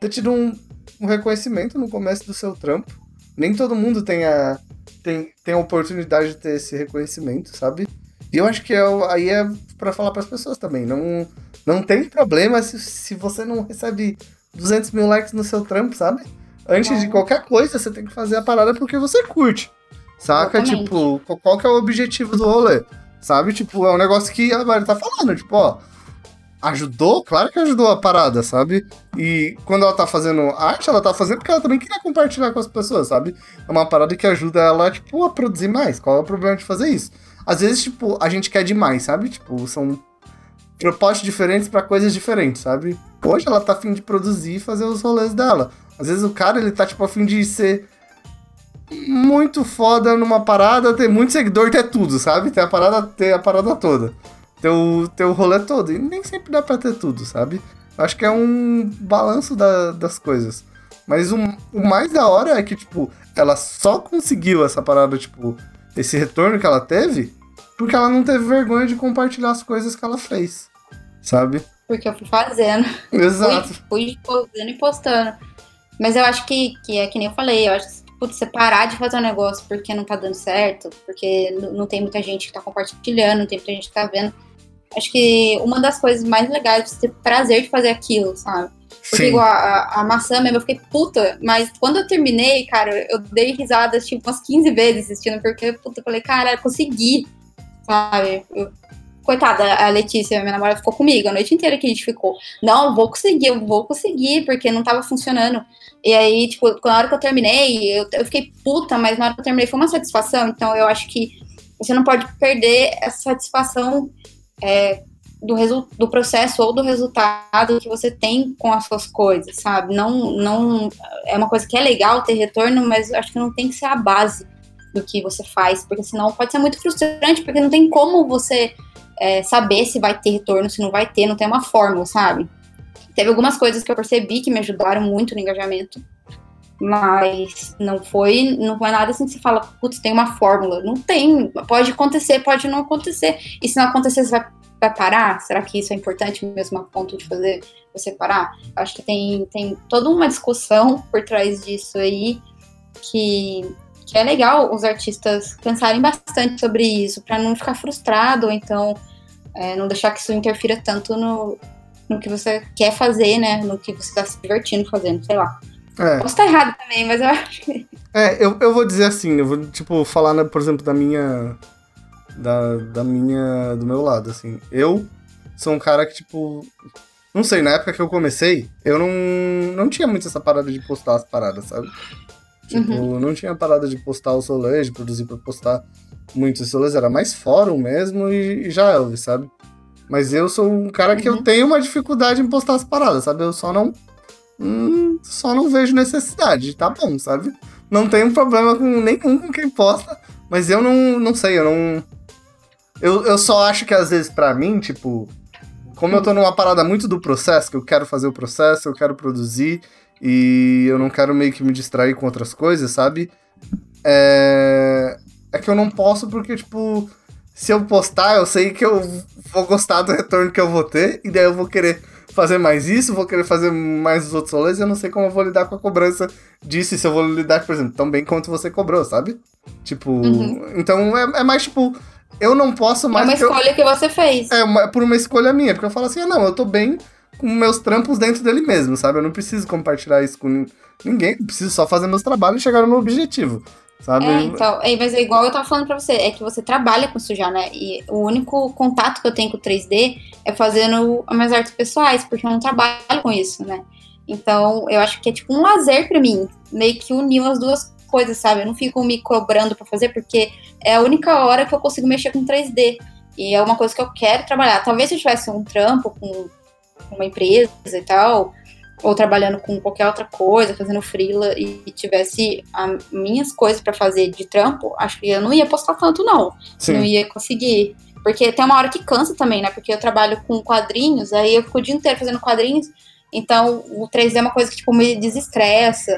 A: ter tido um, um reconhecimento no começo do seu trampo. Nem todo mundo tem a, tem, tem a oportunidade de ter esse reconhecimento, sabe? E eu acho que é, aí é pra falar pras pessoas também. Não, não tem problema se, se você não recebe 200 mil likes no seu trampo, sabe? Antes de
B: Não.
A: qualquer coisa, você tem que fazer a parada porque você curte. Saca?
B: Exatamente.
A: Tipo, qual- qual que é o objetivo do rolê? Sabe? Tipo, é um negócio que a Mari tá falando. Tipo, ó, ajudou? Claro que ajudou a parada, sabe? E quando ela tá fazendo arte, ela tá fazendo porque ela também queria compartilhar com as pessoas, sabe? É uma parada que ajuda ela, tipo, a produzir mais. Qual é o problema de fazer isso? Às vezes, tipo, a gente quer demais, sabe? Tipo, são propostas diferentes pra coisas diferentes, sabe? Hoje ela tá afim de produzir e fazer os rolês dela. Às vezes o cara, ele tá, tipo, afim de ser muito foda numa parada, ter muito seguidor, ter tudo, sabe? Ter a parada, ter a parada toda. Ter o, ter o rolê todo. E nem sempre dá pra ter tudo, sabe? Acho que é um balanço da- das coisas. Mas o, o mais da hora é que, tipo, ela só conseguiu essa parada, tipo, esse retorno que ela teve, porque ela não teve vergonha de compartilhar as coisas que ela fez. Sabe?
B: Porque eu fui fazendo.
A: Exato.
B: Fui, fui fazendo e postando. Mas eu acho que, que é que nem eu falei, eu acho que putz, você parar de fazer um negócio porque não tá dando certo, porque não tem muita gente que tá compartilhando, não tem muita gente que tá vendo. Acho que uma das coisas mais legais é você ter prazer de fazer aquilo, sabe? Porque
A: Sim.
B: igual a, a, maçã mesmo, eu fiquei puta, mas quando eu terminei, cara, eu dei risadas tipo umas 15 vezes assistindo, porque, puta, eu falei, cara, consegui, sabe? Eu- coitada, a Letícia, minha namorada, ficou comigo a noite inteira que a gente ficou. Não, vou conseguir, eu vou conseguir, porque não tava funcionando. E aí, tipo, na hora que eu terminei, eu, eu fiquei puta, mas na hora que eu terminei foi uma satisfação, então eu acho que você não pode perder essa satisfação é, do, do processo ou do resultado que você tem com as suas coisas, sabe? Não, não é uma coisa que é legal ter retorno, mas acho que não tem que ser a base do que você faz, porque senão pode ser muito frustrante, porque não tem como você é, saber se vai ter retorno, se não vai ter, não tem uma fórmula, sabe? Teve algumas coisas que eu percebi que me ajudaram muito no engajamento, mas não foi, não foi nada assim que você fala, putz, tem uma fórmula. Não tem, pode acontecer, pode não acontecer. E se não acontecer, você vai, vai parar? Será que isso é importante mesmo a ponto de fazer você parar? Acho que tem, tem toda uma discussão por trás disso aí que, que é legal os artistas pensarem bastante sobre isso, para não ficar frustrado, ou então é, não deixar que isso interfira tanto no, no que você quer fazer, né? No que você está se divertindo fazendo, sei lá.
A: É.
B: Posso estar errado também, mas eu *laughs* acho que.
A: É, eu, eu vou dizer assim, eu vou, tipo, falar, né, por exemplo, da minha. Da, da minha. Do meu lado, assim. Eu sou um cara que, tipo. Não sei, na época que eu comecei, eu não, não tinha muito essa parada de postar as paradas, sabe? Tipo, não tinha parada de postar os rolês, de produzir pra postar muitos rolês, era mais fórum mesmo e, e já é, sabe? Mas eu sou um cara que eu
B: Uhum.
A: tenho uma dificuldade em postar as paradas, sabe? Eu só não. hum, só não vejo necessidade, tá bom, sabe? Não tenho problema com nenhum com quem posta, mas eu não, não sei, eu não. Eu, eu só acho que às vezes pra mim, tipo, como eu tô numa parada muito do processo, que eu quero fazer o processo, eu quero produzir, e eu não quero meio que me distrair com outras coisas, sabe? É, é que eu não posso porque, tipo, se eu postar, eu sei que eu vou gostar do retorno que eu vou ter, e daí eu vou querer fazer mais isso, vou querer fazer mais os outros rolês, e eu não sei como eu vou lidar com a cobrança disso, e se eu vou lidar, por exemplo, tão bem quanto você cobrou, sabe? Tipo,
B: Uhum.
A: então é, é mais tipo, eu não posso mais.
B: É uma
A: porque eu-
B: escolha que você fez.
A: É uma- por uma escolha minha, porque eu falo assim, ah, não, eu tô bem com meus trampos dentro dele mesmo, sabe? Eu não preciso compartilhar isso com nin- ninguém, eu preciso só fazer meus trabalhos e chegar no meu objetivo, sabe?
B: É, então, é, mas é igual eu tava falando pra você, é que você trabalha com isso já, né? E o único contato que eu tenho com o 3D é fazendo as minhas artes pessoais, porque eu não trabalho com isso, né? Então, eu acho que é tipo um lazer pra mim, meio que uniu as duas coisas, sabe? Eu não fico me cobrando pra fazer, porque é a única hora que eu consigo mexer com 3D. E é uma coisa que eu quero trabalhar. Talvez se eu tivesse um trampo com uma empresa e tal, ou trabalhando com qualquer outra coisa, fazendo freela e tivesse as minhas coisas pra fazer de trampo, acho que eu não ia postar tanto, não. Não
A: Sim,
B: ia conseguir. Porque tem uma hora que cansa também, né? Porque eu trabalho com quadrinhos, aí eu fico o dia inteiro fazendo quadrinhos, então o 3D é uma coisa que, tipo, me desestressa.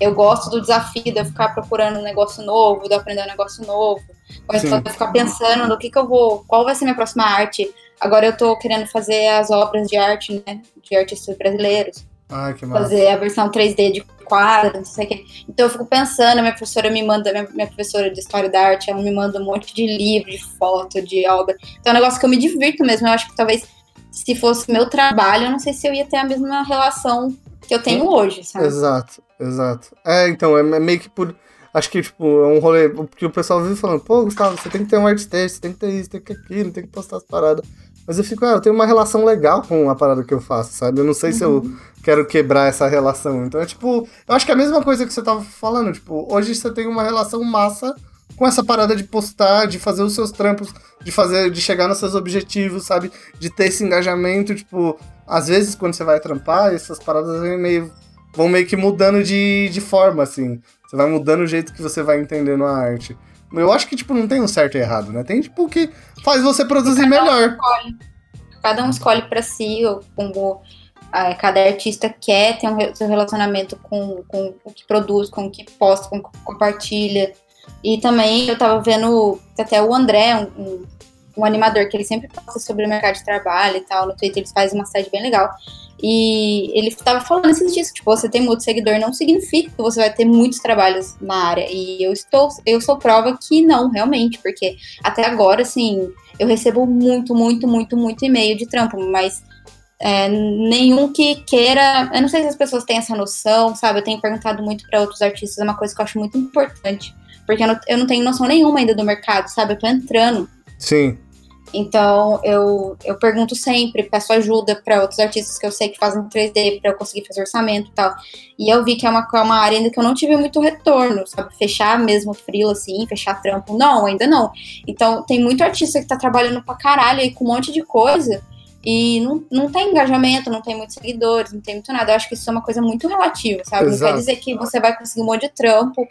B: Eu gosto do desafio de eu ficar procurando um negócio novo, de eu aprender um negócio novo. Então de eu ficar pensando no que que eu vou, qual vai ser minha próxima arte. Agora eu tô querendo fazer as obras de arte, né? De artistas brasileiros
A: ai, que massa.
B: fazer a versão 3D de quadro, não sei o quê. Então eu fico pensando, minha professora me manda, minha, minha professora de História da Arte, ela me manda um monte de livro, de foto, de obra. Então é um negócio que eu me divirto mesmo. Eu acho que talvez se fosse meu trabalho, eu não sei se eu ia ter a mesma relação que eu tenho hoje, sabe?
A: Exato, exato. É, então, é é meio que por. Acho que, tipo, é um rolê. Porque o pessoal vive falando, pô, Gustavo, você tem que ter um artist, você tem que ter isso, tem que ter aquilo, tem que postar as paradas. Mas eu fico, ah, eu tenho uma relação legal com a parada que eu faço, sabe? Eu não sei se eu
B: Uhum.
A: quero quebrar essa relação. Então é tipo, eu acho que é a mesma coisa que você tava falando, tipo, hoje você tem uma relação massa com essa parada de postar, de fazer os seus trampos, de fazer, de chegar nos seus objetivos, sabe? De ter esse engajamento, tipo, às vezes quando você vai trampar, essas paradas vêm meio, vão meio que mudando de, de forma, assim. Você vai mudando o jeito que você vai entendendo a arte. Eu acho que, tipo, não tem um certo e errado, né? Tem, tipo, o que faz você produzir melhor.
B: Cada um escolhe pra si como ah, cada artista quer ter um seu relacionamento com, com o que produz, com o que posta, com o que compartilha. E também eu tava vendo até o André, um, um, um animador, que ele sempre posta sobre o mercado de trabalho e tal, no Twitter, eles fazem uma série bem legal. E ele tava falando esses dias, que, tipo, você tem muito seguidor não significa que você vai ter muitos trabalhos na área. E eu estou, eu sou prova que não, realmente, porque até agora, assim, eu recebo muito, muito, muito, muito e-mail de trampo, mas é, nenhum que queira. Eu não sei se as pessoas têm essa noção, sabe? Eu tenho perguntado muito para outros artistas, é uma coisa que eu acho muito importante, porque eu não, eu não tenho noção nenhuma ainda do mercado, sabe? Eu tô entrando.
A: Sim,
B: Então eu, eu pergunto sempre, peço ajuda para outros artistas que eu sei que fazem 3D para eu conseguir fazer orçamento e tal. E eu vi que é uma, é uma área ainda que eu não tive muito retorno, sabe? Fechar mesmo frila assim, fechar trampo, não, ainda não. Então tem muito artista que tá trabalhando pra caralho aí com um monte de coisa e não, não tem engajamento, não tem muitos seguidores, não tem muito nada. Eu acho que isso é uma coisa muito relativa, sabe? Não
A: Exato.
B: quer dizer que você vai conseguir um monte de trampo.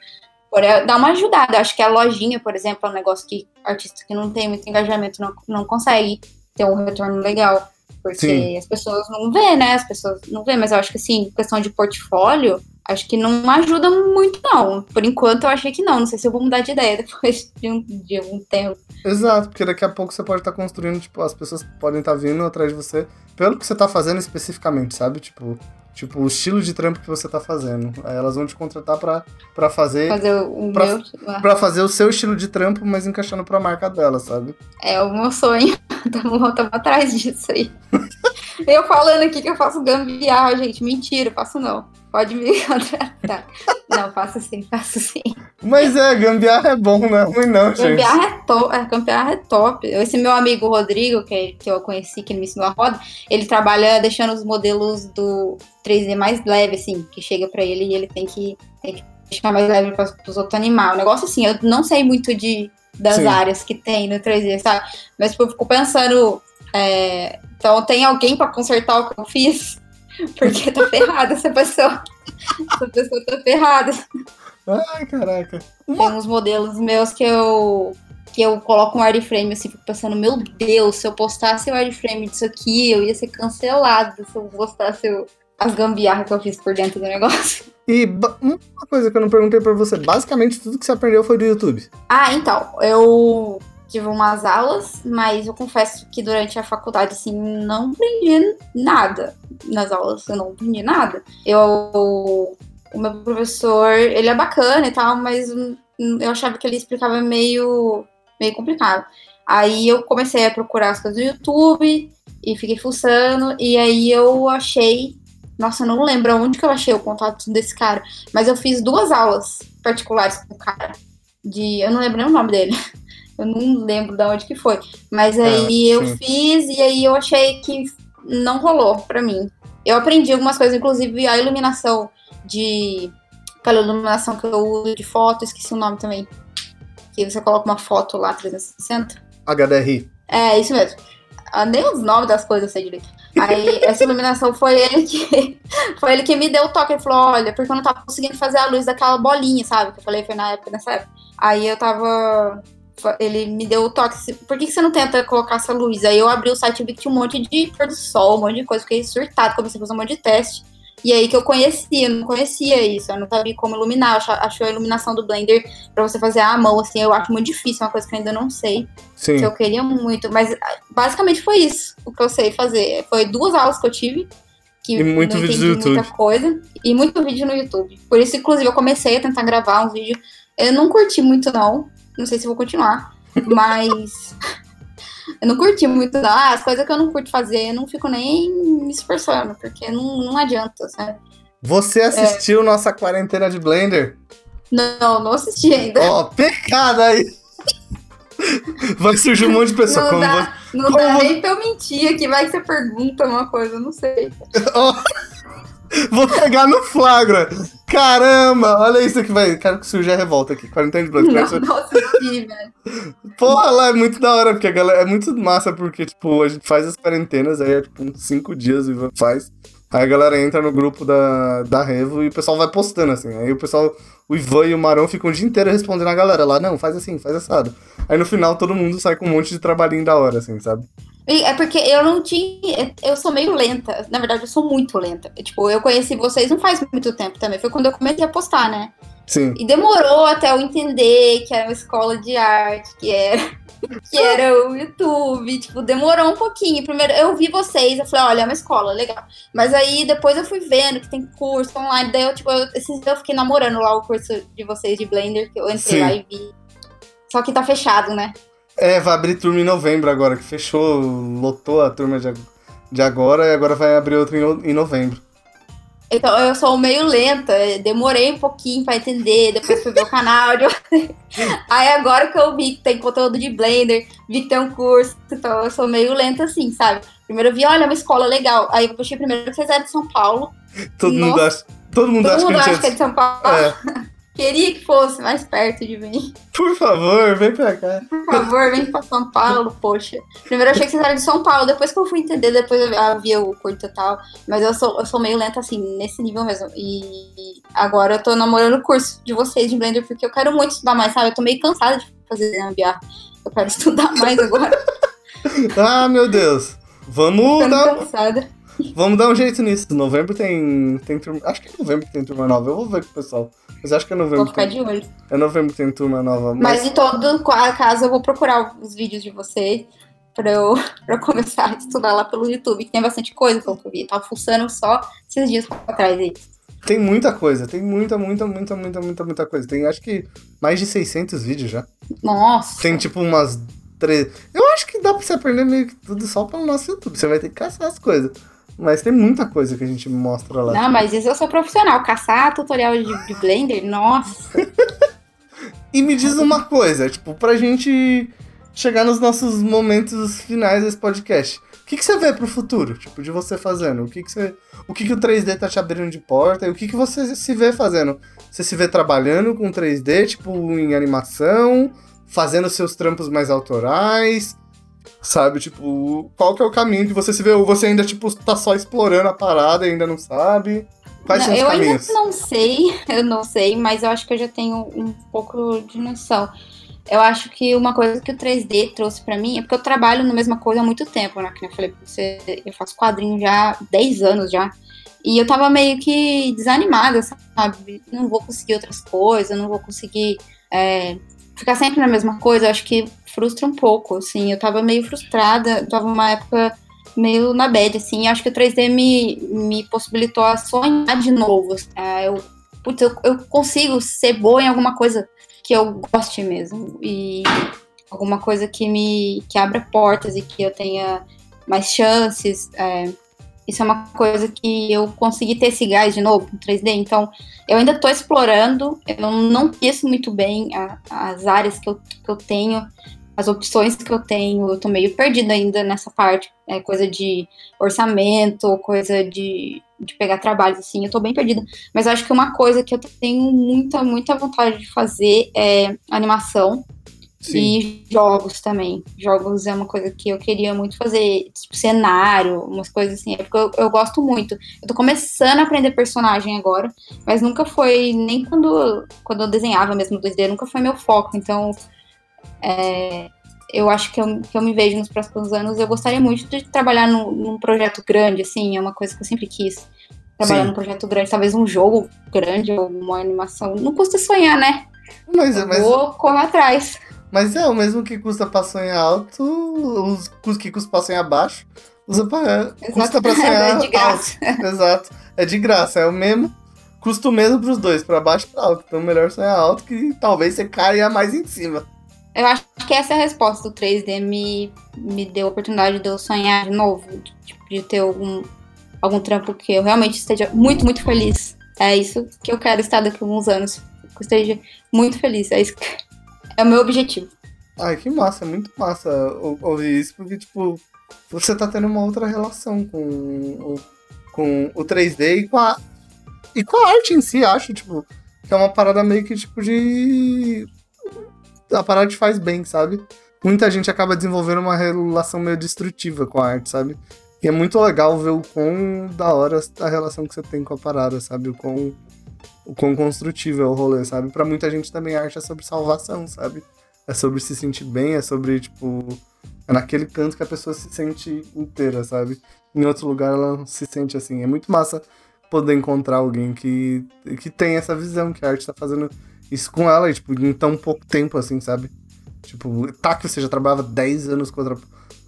B: Dá uma ajudada. Acho que a lojinha, por exemplo, é um negócio que artista que não tem muito engajamento não, não consegue ter um retorno legal. Porque
A: Sim.
B: as pessoas não vê, né? As pessoas não vê, mas eu acho que assim, questão de portfólio, acho que não ajuda muito, não. Por enquanto eu achei que não. Não sei se eu vou mudar de ideia *laughs* depois de um, de um tempo.
A: Exato, porque daqui a pouco você pode estar construindo, tipo, as pessoas podem estar vindo atrás de você pelo que você tá fazendo especificamente, sabe? Tipo, tipo o estilo de trampo que você tá fazendo. Aí elas vão te contratar pra, pra fazer
B: Fazer o
A: Pra-
B: meu.
A: para fazer o seu estilo de trampo, mas encaixando pra marca dela, sabe?
B: É o meu sonho. *laughs* Tamo, tamo atrás disso aí. *laughs* Eu falando aqui que eu faço gambiarra, gente. Mentira, faço não. Pode me *laughs* contratar. Não, faço sim, faço sim.
A: Mas é, gambiarra é bom, não é ruim não, gente.
B: Gambiarra é top. É, gambiarra é top. Esse meu amigo Rodrigo, que, que eu conheci, que ele me ensinou a roda, ele trabalha deixando os modelos do 3D mais leve, assim, que chega pra ele e ele tem que, tem que deixar mais leve para os outros animais. Um negócio assim, eu não sei muito de, das
A: Sim.
B: áreas que tem no 3D, sabe? Mas tipo, eu fico pensando. é, então tem alguém pra consertar o que eu fiz? *laughs* Porque tá ferrada essa pessoa. Essa pessoa tá ferrada.
A: Ai, caraca.
B: Tem uns modelos meus que eu que eu coloco um wireframe assim, fico pensando, meu Deus, se eu postasse o wireframe disso aqui, eu ia ser cancelado se eu postasse as gambiarras que eu fiz por dentro do negócio.
A: E uma coisa que eu não perguntei pra você, basicamente tudo que você aprendeu foi do YouTube.
B: Ah, então, eu tive umas aulas, mas eu confesso que durante a faculdade, assim, não aprendi nada nas aulas, eu não aprendi nada. Eu, o meu professor, ele é bacana e tal, mas eu achava que ele explicava meio, meio complicado. Aí eu comecei a procurar as coisas no YouTube e fiquei fuçando, e aí eu achei. Nossa, eu não lembro onde que eu achei o contato desse cara, mas eu fiz duas aulas particulares com o cara. De. Eu não lembro nem o nome dele. *laughs* Eu não lembro de onde que foi. Mas aí eu fiz e aí eu achei que não rolou pra mim. Eu aprendi algumas coisas, inclusive a iluminação de. Aquela iluminação que eu uso de foto, esqueci o nome também. Que você coloca uma foto lá 360.
A: HDRI.
B: É, isso mesmo. Ah, nem os nomes das coisas eu sei direito. Aí *laughs* essa iluminação foi ele que *laughs* foi ele que me deu o toque. Ele falou: olha, porque eu não tava conseguindo fazer a luz daquela bolinha, sabe? Que eu falei, foi na época, nessa época. Aí eu tava. Ele me deu o toque. Por que, que você não tenta colocar essa luz? Aí eu abri o site e vi que tinha um monte de pôr do sol, um monte de coisa. Fiquei surtado, comecei a fazer um monte de teste. E aí que eu conhecia, eu não conhecia isso, eu não sabia como iluminar. Eu acho a iluminação do Blender para você fazer à mão, assim, eu acho muito difícil, é uma coisa que eu ainda não sei.
A: Sim.
B: Que eu queria muito, mas basicamente foi isso o que eu sei fazer. Foi duas aulas que eu tive. Que
A: e muito vídeo no YouTube.
B: muita coisa. E muito vídeo no YouTube. Por isso, inclusive, eu comecei a tentar gravar uns vídeos. Eu não curti muito, não. Não sei se vou continuar. Mas. *laughs* Eu não curti muito, não. Ah, as coisas que eu não curto fazer, eu não fico nem me esforçando, porque não, não adianta, sabe?
A: Você assistiu é. nossa quarentena de Blender?
B: Não, não assisti ainda.
A: Ó, oh, pecado aí! Vai surgir um monte de pessoa.
B: Não
A: como
B: dá,
A: você...
B: não dá nem pra eu mentir aqui, vai que você pergunta uma coisa, eu não sei.
A: Oh, vou pegar no flagra. Caramba, olha isso que vai. Quero que surja a revolta aqui. Quarentena de Blood.
B: Não, não assisti, velho.
A: Porra, lá é muito da hora, porque a galera. É muito massa, porque, tipo, a gente faz as quarentenas, aí é tipo uns cinco dias e faz. Aí a galera entra no grupo da, da Revo e o pessoal vai postando, assim. Aí o pessoal, o Ivan e o Marão ficam o dia inteiro respondendo a galera lá, não, faz assim, faz assado. Aí no final todo mundo sai com um monte de trabalhinho da hora, assim, sabe?
B: É porque eu não tinha. Eu sou meio lenta. Na verdade, eu sou muito lenta. Tipo, eu conheci vocês não faz muito tempo também. Foi quando eu comecei a postar, né?
A: Sim.
B: E demorou até eu entender que era uma escola de arte, que era, *laughs* que era o YouTube. Tipo, demorou um pouquinho. Primeiro, eu vi vocês, eu falei, olha, é uma escola, legal. Mas aí depois eu fui vendo que tem curso online. Daí eu, tipo, eu, esses dias eu fiquei namorando lá o curso de vocês de Blender, que eu entrei Sim. lá e vi. Só que tá fechado, né?
A: É, vai abrir turma em novembro agora, que fechou, lotou a turma de, de agora e agora vai abrir outra em, em novembro.
B: Então, eu sou meio lenta, demorei um pouquinho pra entender, depois fui ver o canal. *laughs* Aí agora que eu vi que tem conteúdo de Blender, vi que tem um curso, então eu sou meio lenta assim, sabe? Primeiro eu vi, olha, uma escola legal. Aí eu puxei primeiro que vocês eram de São Paulo.
A: Todo Nossa, mundo acha, todo mundo
B: todo
A: acha,
B: mundo
A: que,
B: acha que é de São Paulo. É. *laughs* Queria que fosse mais perto de mim.
A: Por favor, vem pra cá.
B: Por favor, vem pra São Paulo, poxa. Primeiro eu achei que vocês eram de São Paulo, depois que eu fui entender, depois eu vi o curto e tal. Mas eu sou, eu sou meio lenta assim, nesse nível mesmo. E agora eu tô namorando o curso de vocês de Blender, porque eu quero muito estudar mais, sabe? Eu tô meio cansada de fazer gambiarra. Eu quero *laughs* estudar mais agora.
A: ah, meu Deus. Vamos
B: tô
A: dar.
B: cansada.
A: Vamos dar um jeito nisso. Novembro tem, tem turma. Acho que é novembro que tem turma nova. Eu vou ver com o pessoal. Mas acho que é novembro.
B: Vou ficar
A: tem...
B: de olho.
A: É novembro que tem turma nova.
B: Mas... mas em todo caso, eu vou procurar os vídeos de vocês pra eu, *laughs* pra eu começar a estudar lá pelo YouTube, que tem bastante coisa pelo que eu vi. Tava fuçando só esses dias pra trás aí.
A: Tem muita coisa, tem muita, muita, muita, muita, muita, muita coisa. Tem acho que mais de 600 vídeos já.
B: Nossa!
A: Tem tipo umas três. Eu acho que dá pra você aprender meio que tudo só pelo nosso YouTube. Você vai ter que caçar as coisas. Mas tem muita coisa que a gente mostra lá.
B: Não, mas isso eu sou profissional. Caçar tutorial de, de Blender, nossa.
A: e me diz uma coisa, tipo, pra gente chegar nos nossos momentos finais desse podcast. O que, que você vê pro futuro, tipo, de você fazendo? O que, que você. O que, que o 3D tá te abrindo de porta? E o que, que você se vê fazendo? Você se vê trabalhando com 3D, tipo, em animação, fazendo seus trampos mais autorais? Sabe, tipo, qual que é o caminho que você se vê? Ou você ainda, tipo, tá só explorando a parada e ainda não sabe? Quais
B: não,
A: são os
B: eu
A: caminhos?
B: ainda não sei, *laughs* eu não sei, mas eu acho que eu já tenho um pouco de noção. Eu acho que uma coisa que o 3D trouxe para mim é porque eu trabalho na mesma coisa há muito tempo, né? Que eu falei pra você, eu faço quadrinho já há 10 anos já. E eu tava meio que desanimada, sabe? Não vou conseguir outras coisas, não vou conseguir é, ficar sempre na mesma coisa. Acho que frustra um pouco, assim. Eu tava meio frustrada, tava uma época meio na bad, assim. Acho que o 3D me, me possibilitou a sonhar de novo. Assim. Eu, putz, eu, eu consigo ser boa em alguma coisa que eu goste mesmo. E alguma coisa que me que abra portas e que eu tenha mais chances. É, isso é uma coisa que eu consegui ter esse gás de novo no 3D. Então, eu ainda estou explorando. Eu não conheço muito bem a, as áreas que eu, que eu tenho, as opções que eu tenho. Eu estou meio perdida ainda nessa parte. É coisa de orçamento, coisa de, de pegar trabalhos, assim. Eu estou bem perdida. Mas acho que uma coisa que eu tenho muita, muita vontade de fazer é animação. Sim. E jogos também. Jogos é uma coisa que eu queria muito fazer, tipo, cenário, umas coisas assim. É porque eu, eu gosto muito. Eu tô começando a aprender personagem agora, mas nunca foi, nem quando, quando eu desenhava mesmo 2D, nunca foi meu foco. Então, é, eu acho que eu, que eu me vejo nos próximos anos. Eu gostaria muito de trabalhar num, num projeto grande, assim, é uma coisa que eu sempre quis. Trabalhar Sim. num projeto grande, talvez um jogo grande ou uma animação. Não custa sonhar, né?
A: Mas,
B: eu
A: mas...
B: vou correr atrás.
A: Mas é, o mesmo que custa pra sonhar alto, os que custa pra sonhar baixo, usa pra, custa pra sonhar *laughs*
B: é de graça.
A: alto. Exato. É de graça, é o mesmo. Custa o mesmo pros dois, pra baixo e pra alto. Então melhor sonhar alto que talvez você caia mais em cima.
B: Eu acho que essa é a resposta do 3D me, me deu a oportunidade de eu sonhar de novo, de, tipo, de ter algum, algum trampo que eu realmente esteja muito, muito feliz. É isso que eu quero estar daqui a alguns anos. Que eu esteja muito feliz. É isso que é o meu objetivo.
A: Ai, que massa, é muito massa ouvir isso, porque, tipo, você tá tendo uma outra relação com o, com o 3D e com a. E com a arte em si, acho, tipo, que é uma parada meio que, tipo, de. A parada te faz bem, sabe? Muita gente acaba desenvolvendo uma relação meio destrutiva com a arte, sabe? E é muito legal ver o quão da hora a relação que você tem com a parada, sabe? O quão o quão construtivo é o rolê, sabe? Para muita gente também arte é sobre salvação, sabe? É sobre se sentir bem, é sobre, tipo, é naquele canto que a pessoa se sente inteira, sabe? Em outro lugar ela não se sente assim. É muito massa poder encontrar alguém que, que tem essa visão, que a arte tá fazendo isso com ela, e, tipo, em tão pouco tempo, assim, sabe? Tipo, tá que você já trabalhava 10 anos com outra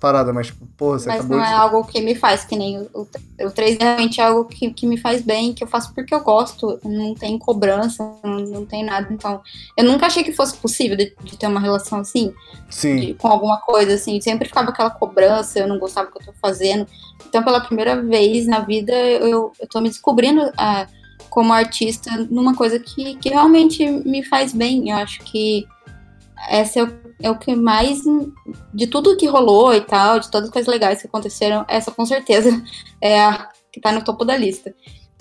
A: parada, mas tipo, porra, você
B: mas
A: acabou
B: não
A: de...
B: é algo que me faz, que nem o, o, o 3 realmente é algo que, que me faz bem, que eu faço porque eu gosto, não tem cobrança, não, não tem nada, então eu nunca achei que fosse possível de, de ter uma relação assim,
A: Sim.
B: De, com alguma coisa assim, sempre ficava aquela cobrança, eu não gostava do que eu tô fazendo, então pela primeira vez na vida eu, eu tô me descobrindo uh, como artista numa coisa que, que realmente me faz bem, eu acho que essa é o é o que mais. De tudo que rolou e tal, de todas as coisas legais que aconteceram, essa com certeza é a que tá no topo da lista.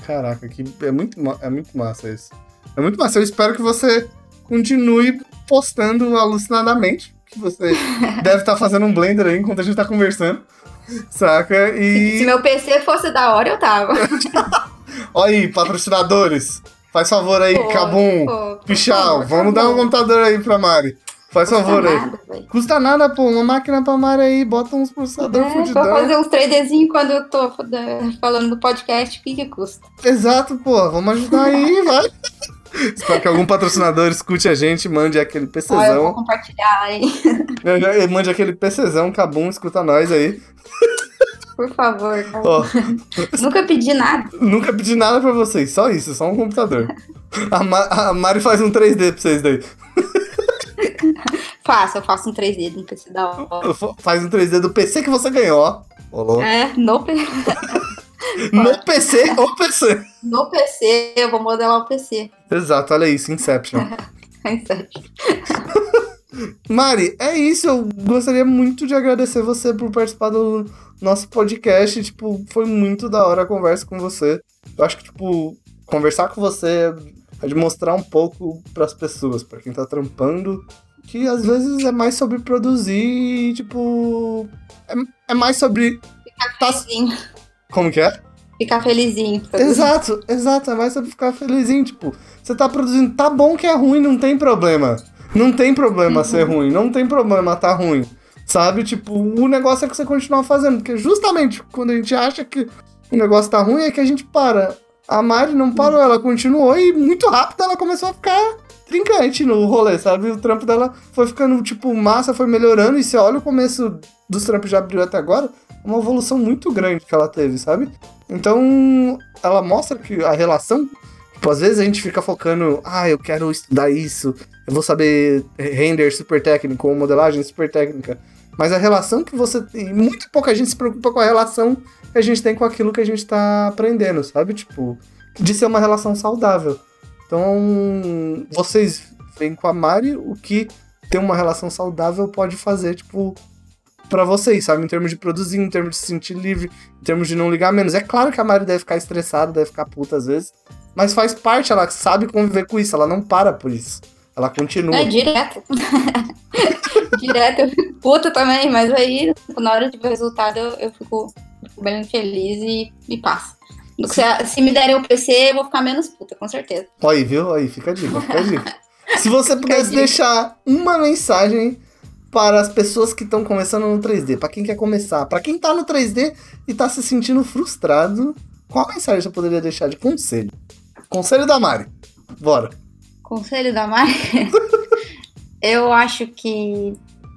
A: Caraca, que é muito, é muito massa isso. É muito massa. Eu espero que você continue postando alucinadamente. Que você *laughs* deve estar tá fazendo um blender aí enquanto a gente tá conversando. Saca? E.
B: Se meu PC fosse da hora, eu tava. *laughs*
A: Olha aí, patrocinadores. Faz favor aí, pô, Cabum, Pichal, vamos dar um computador aí pra Mari. Faz Custa favor aí. Nada, Custa nada, pô. Uma máquina pra Mari aí, bota uns processadores é, fudidão.
B: Vou fazer uns 3Dzinhos quando eu tô falando do podcast, o que que custa?
A: Exato, pô. Vamos ajudar aí, *laughs* vai. Espero que algum patrocinador escute a gente, mande aquele PCzão. Ah, eu
B: vou compartilhar aí. *laughs*
A: Mande aquele PCzão, Cabum, escuta nós aí.
B: Por favor. Oh. *laughs* nunca pedi nada.
A: Nunca pedi nada pra vocês, só isso, só um computador. A, Ma a Mari faz um 3D pra vocês daí. *laughs*
B: Faço, eu faço um 3D no PC da hora.
A: Faz um 3D do PC que você ganhou, ó.
B: Olô. É, no PC. *laughs*
A: no PC ou PC?
B: No PC, eu vou modelar o PC.
A: Exato, olha isso, Inception. *laughs* Inception. Mari, é isso. Eu gostaria muito de agradecer você por participar do nosso podcast. Tipo, foi muito da hora a conversa com você. Eu acho que, tipo, conversar com você é de mostrar um pouco para as pessoas, para quem tá trampando que às vezes é mais sobre produzir e, tipo. É, é mais sobre.
B: Ficar tá felizinho.
A: Como que é?
B: Ficar felizinho.
A: Produzir. Exato, exato. É mais sobre ficar felizinho. Tipo, você tá produzindo, tá bom que é ruim, não tem problema. Não tem problema uhum. ser ruim, não tem problema tá ruim. Sabe? Tipo, o negócio é que você continua fazendo. Porque justamente quando a gente acha que o negócio tá ruim é que a gente para. A Mari não parou, ela continuou e muito rápido ela começou a ficar trincante no rolê, sabe? O trampo dela foi ficando, tipo, massa, foi melhorando. E você olha o começo dos trampos de abril até agora, uma evolução muito grande que ela teve, sabe? Então, ela mostra que a relação Tipo, às vezes a gente fica focando, ah, eu quero estudar isso, eu vou saber render super técnico ou modelagem super técnica. Mas a relação que você tem, muito pouca gente se preocupa com a relação que a gente tem com aquilo que a gente tá aprendendo, sabe? Tipo, de ser uma relação saudável. Então, vocês veem com a Mari o que ter uma relação saudável pode fazer, tipo, para vocês, sabe? Em termos de produzir, em termos de se sentir livre, em termos de não ligar menos. É claro que a Mari deve ficar estressada, deve ficar puta às vezes, mas faz parte, ela sabe conviver com isso, ela não para por isso. Ela continua.
B: É direto. *laughs* direto, eu fico puta também, mas aí na hora de ver o resultado eu, eu fico, fico, bem feliz e, e passa. Se, se, me derem o PC, eu vou ficar menos puta, com certeza.
A: Aí, viu? Aí, fica a dica, fica a dica. *laughs* se você pudesse deixar uma mensagem para as pessoas que estão começando no 3D, para quem quer começar, para quem tá no 3D e tá se sentindo frustrado, qual mensagem você poderia deixar de conselho? Conselho da Mari. Bora.
B: Conselho da Mari? *laughs* eu acho que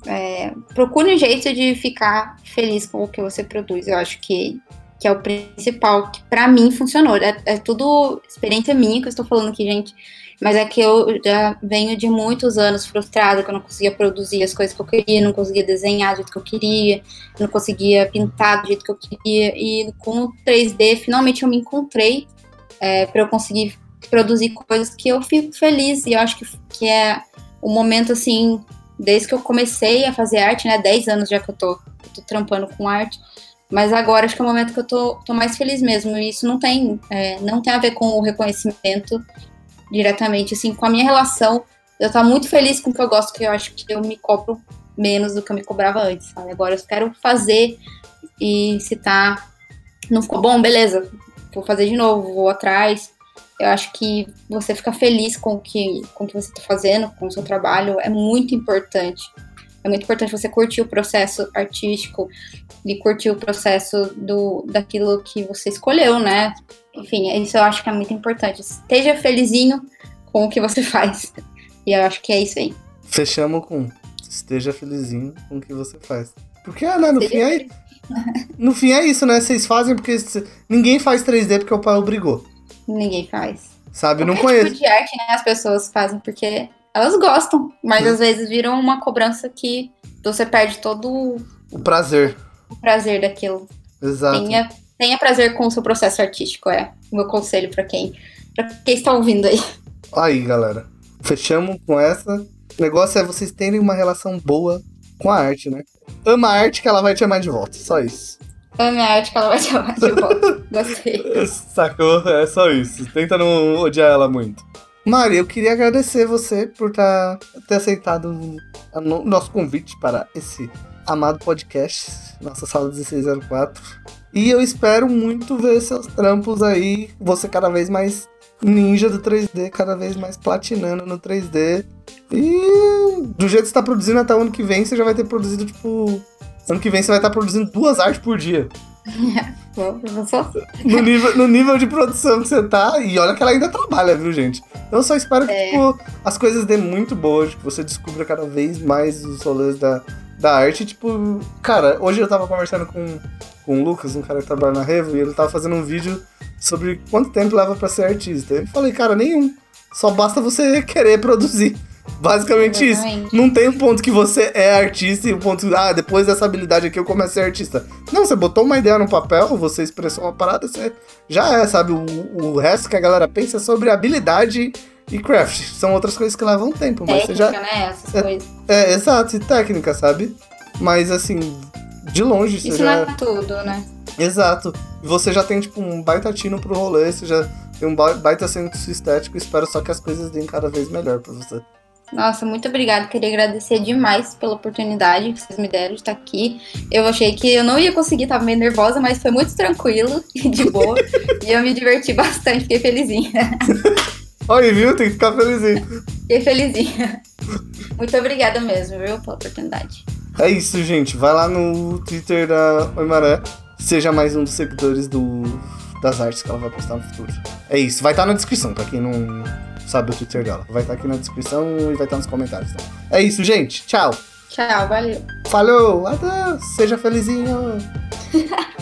B: é, procure um jeito de ficar feliz com o que você produz. Eu acho que, que é o principal, que para mim funcionou. É, é, tudo experiência minha que eu estou falando aqui, gente. Mas é que eu já venho de muitos anos frustrada, que eu não conseguia produzir as coisas que eu queria, não conseguia desenhar do jeito que eu queria, não conseguia pintar do jeito que eu queria. E com o 3D, finalmente eu me encontrei é, para eu conseguir produzir coisas que eu fico feliz. E eu acho que, que é o momento, assim, desde que eu comecei a fazer arte, né? 10 anos já que eu tô, eu tô trampando com arte. Mas agora acho que é o momento que eu tô, tô mais feliz mesmo. E isso não tem, é, não tem a ver com o reconhecimento diretamente, assim, com a minha relação. Eu tô muito feliz com o que eu gosto, que eu acho que eu me cobro menos do que eu me cobrava antes, sabe? Agora eu quero fazer e se tá. Não ficou bom, beleza. Vou fazer de novo, vou atrás. Eu acho que você ficar feliz com o que, com o que você está fazendo, com o seu trabalho, é muito importante. É muito importante você curtir o processo artístico e curtir o processo do, daquilo que você escolheu, né? Enfim, isso eu acho que é muito importante. Esteja felizinho com o que você *laughs* faz. E eu acho que é isso aí.
A: Fechamos com esteja felizinho com o que você faz. Porque, né, no fim é, *laughs* no fim é isso, né? Vocês fazem porque ninguém faz 3D porque o pai obrigou.
B: Ninguém faz.
A: Sabe, não conheço.
B: tipo de arte, né, as pessoas fazem porque elas gostam, mas hum. às vezes viram uma cobrança que você perde todo
A: o prazer.
B: O prazer daquilo.
A: Exato.
B: Tenha, tenha prazer com o seu processo artístico, é o meu conselho para quem, pra quem está ouvindo aí.
A: Aí, galera. Fechamos com essa. O negócio é vocês terem uma relação boa com a arte, né? Ama a arte que ela vai te amar de volta. Só isso.
B: Ame a arte que ela vai te amar de volta. *laughs* Gostei.
A: Sacou? É só isso. Tenta não odiar ela muito. Mari, eu queria agradecer você por tá, ter aceitado o nosso convite para esse amado podcast, nossa sala 1604. E eu espero muito ver seus trampos aí, você cada vez mais ninja do 3D, cada vez mais platinando no 3D. E do jeito que você tá produzindo até o ano que vem, você já vai ter produzido, tipo. Ano que vem você vai estar produzindo duas artes por dia. *laughs* no, nível, no nível de produção que você tá, e olha que ela ainda trabalha, viu, gente? Eu só espero que é. tipo, as coisas dêem muito boas, que você descubra cada vez mais os rolês da, da arte. Tipo, cara, hoje eu tava conversando com, com o Lucas, um cara que trabalha na Revo, e ele tava fazendo um vídeo sobre quanto tempo leva para ser artista. Eu falei, cara, nenhum. Só basta você *laughs* querer produzir. Basicamente Exatamente. isso. Não tem um ponto que você é artista e um ponto, ah, depois dessa habilidade aqui eu começo a ser artista. Não, você botou uma ideia no papel, você expressou uma parada, você já é, sabe? O, o resto que a galera pensa é sobre habilidade e craft. São outras coisas que levam tempo.
B: Técnica,
A: mas você já,
B: né? Essas é, coisas.
A: É, exato, e técnica, sabe? Mas assim, de longe
B: isso
A: você
B: não
A: já...
B: é tudo, né?
A: Exato. Você já tem, tipo, um baita tino pro rolê, você já tem um baita senso estético, espero só que as coisas deem cada vez melhor pra você.
B: Nossa, muito obrigada. Queria agradecer demais pela oportunidade que vocês me deram de estar aqui. Eu achei que eu não ia conseguir, estava meio nervosa, mas foi muito tranquilo e de boa. *laughs* e eu me diverti bastante, fiquei felizinha. *laughs*
A: Olha, viu? Tem que ficar felizinho.
B: Fiquei felizinha. Muito obrigada mesmo, viu, pela oportunidade.
A: É isso, gente. Vai lá no Twitter da Oimaré. Seja mais um dos seguidores do, das artes que ela vai postar no futuro. É isso. Vai estar na descrição, pra quem não sabe o Twitter dela. Vai estar aqui na descrição e vai estar nos comentários. Então. É isso, gente. Tchau.
B: Tchau, valeu.
A: Falou, adeus. Seja felizinho. *laughs*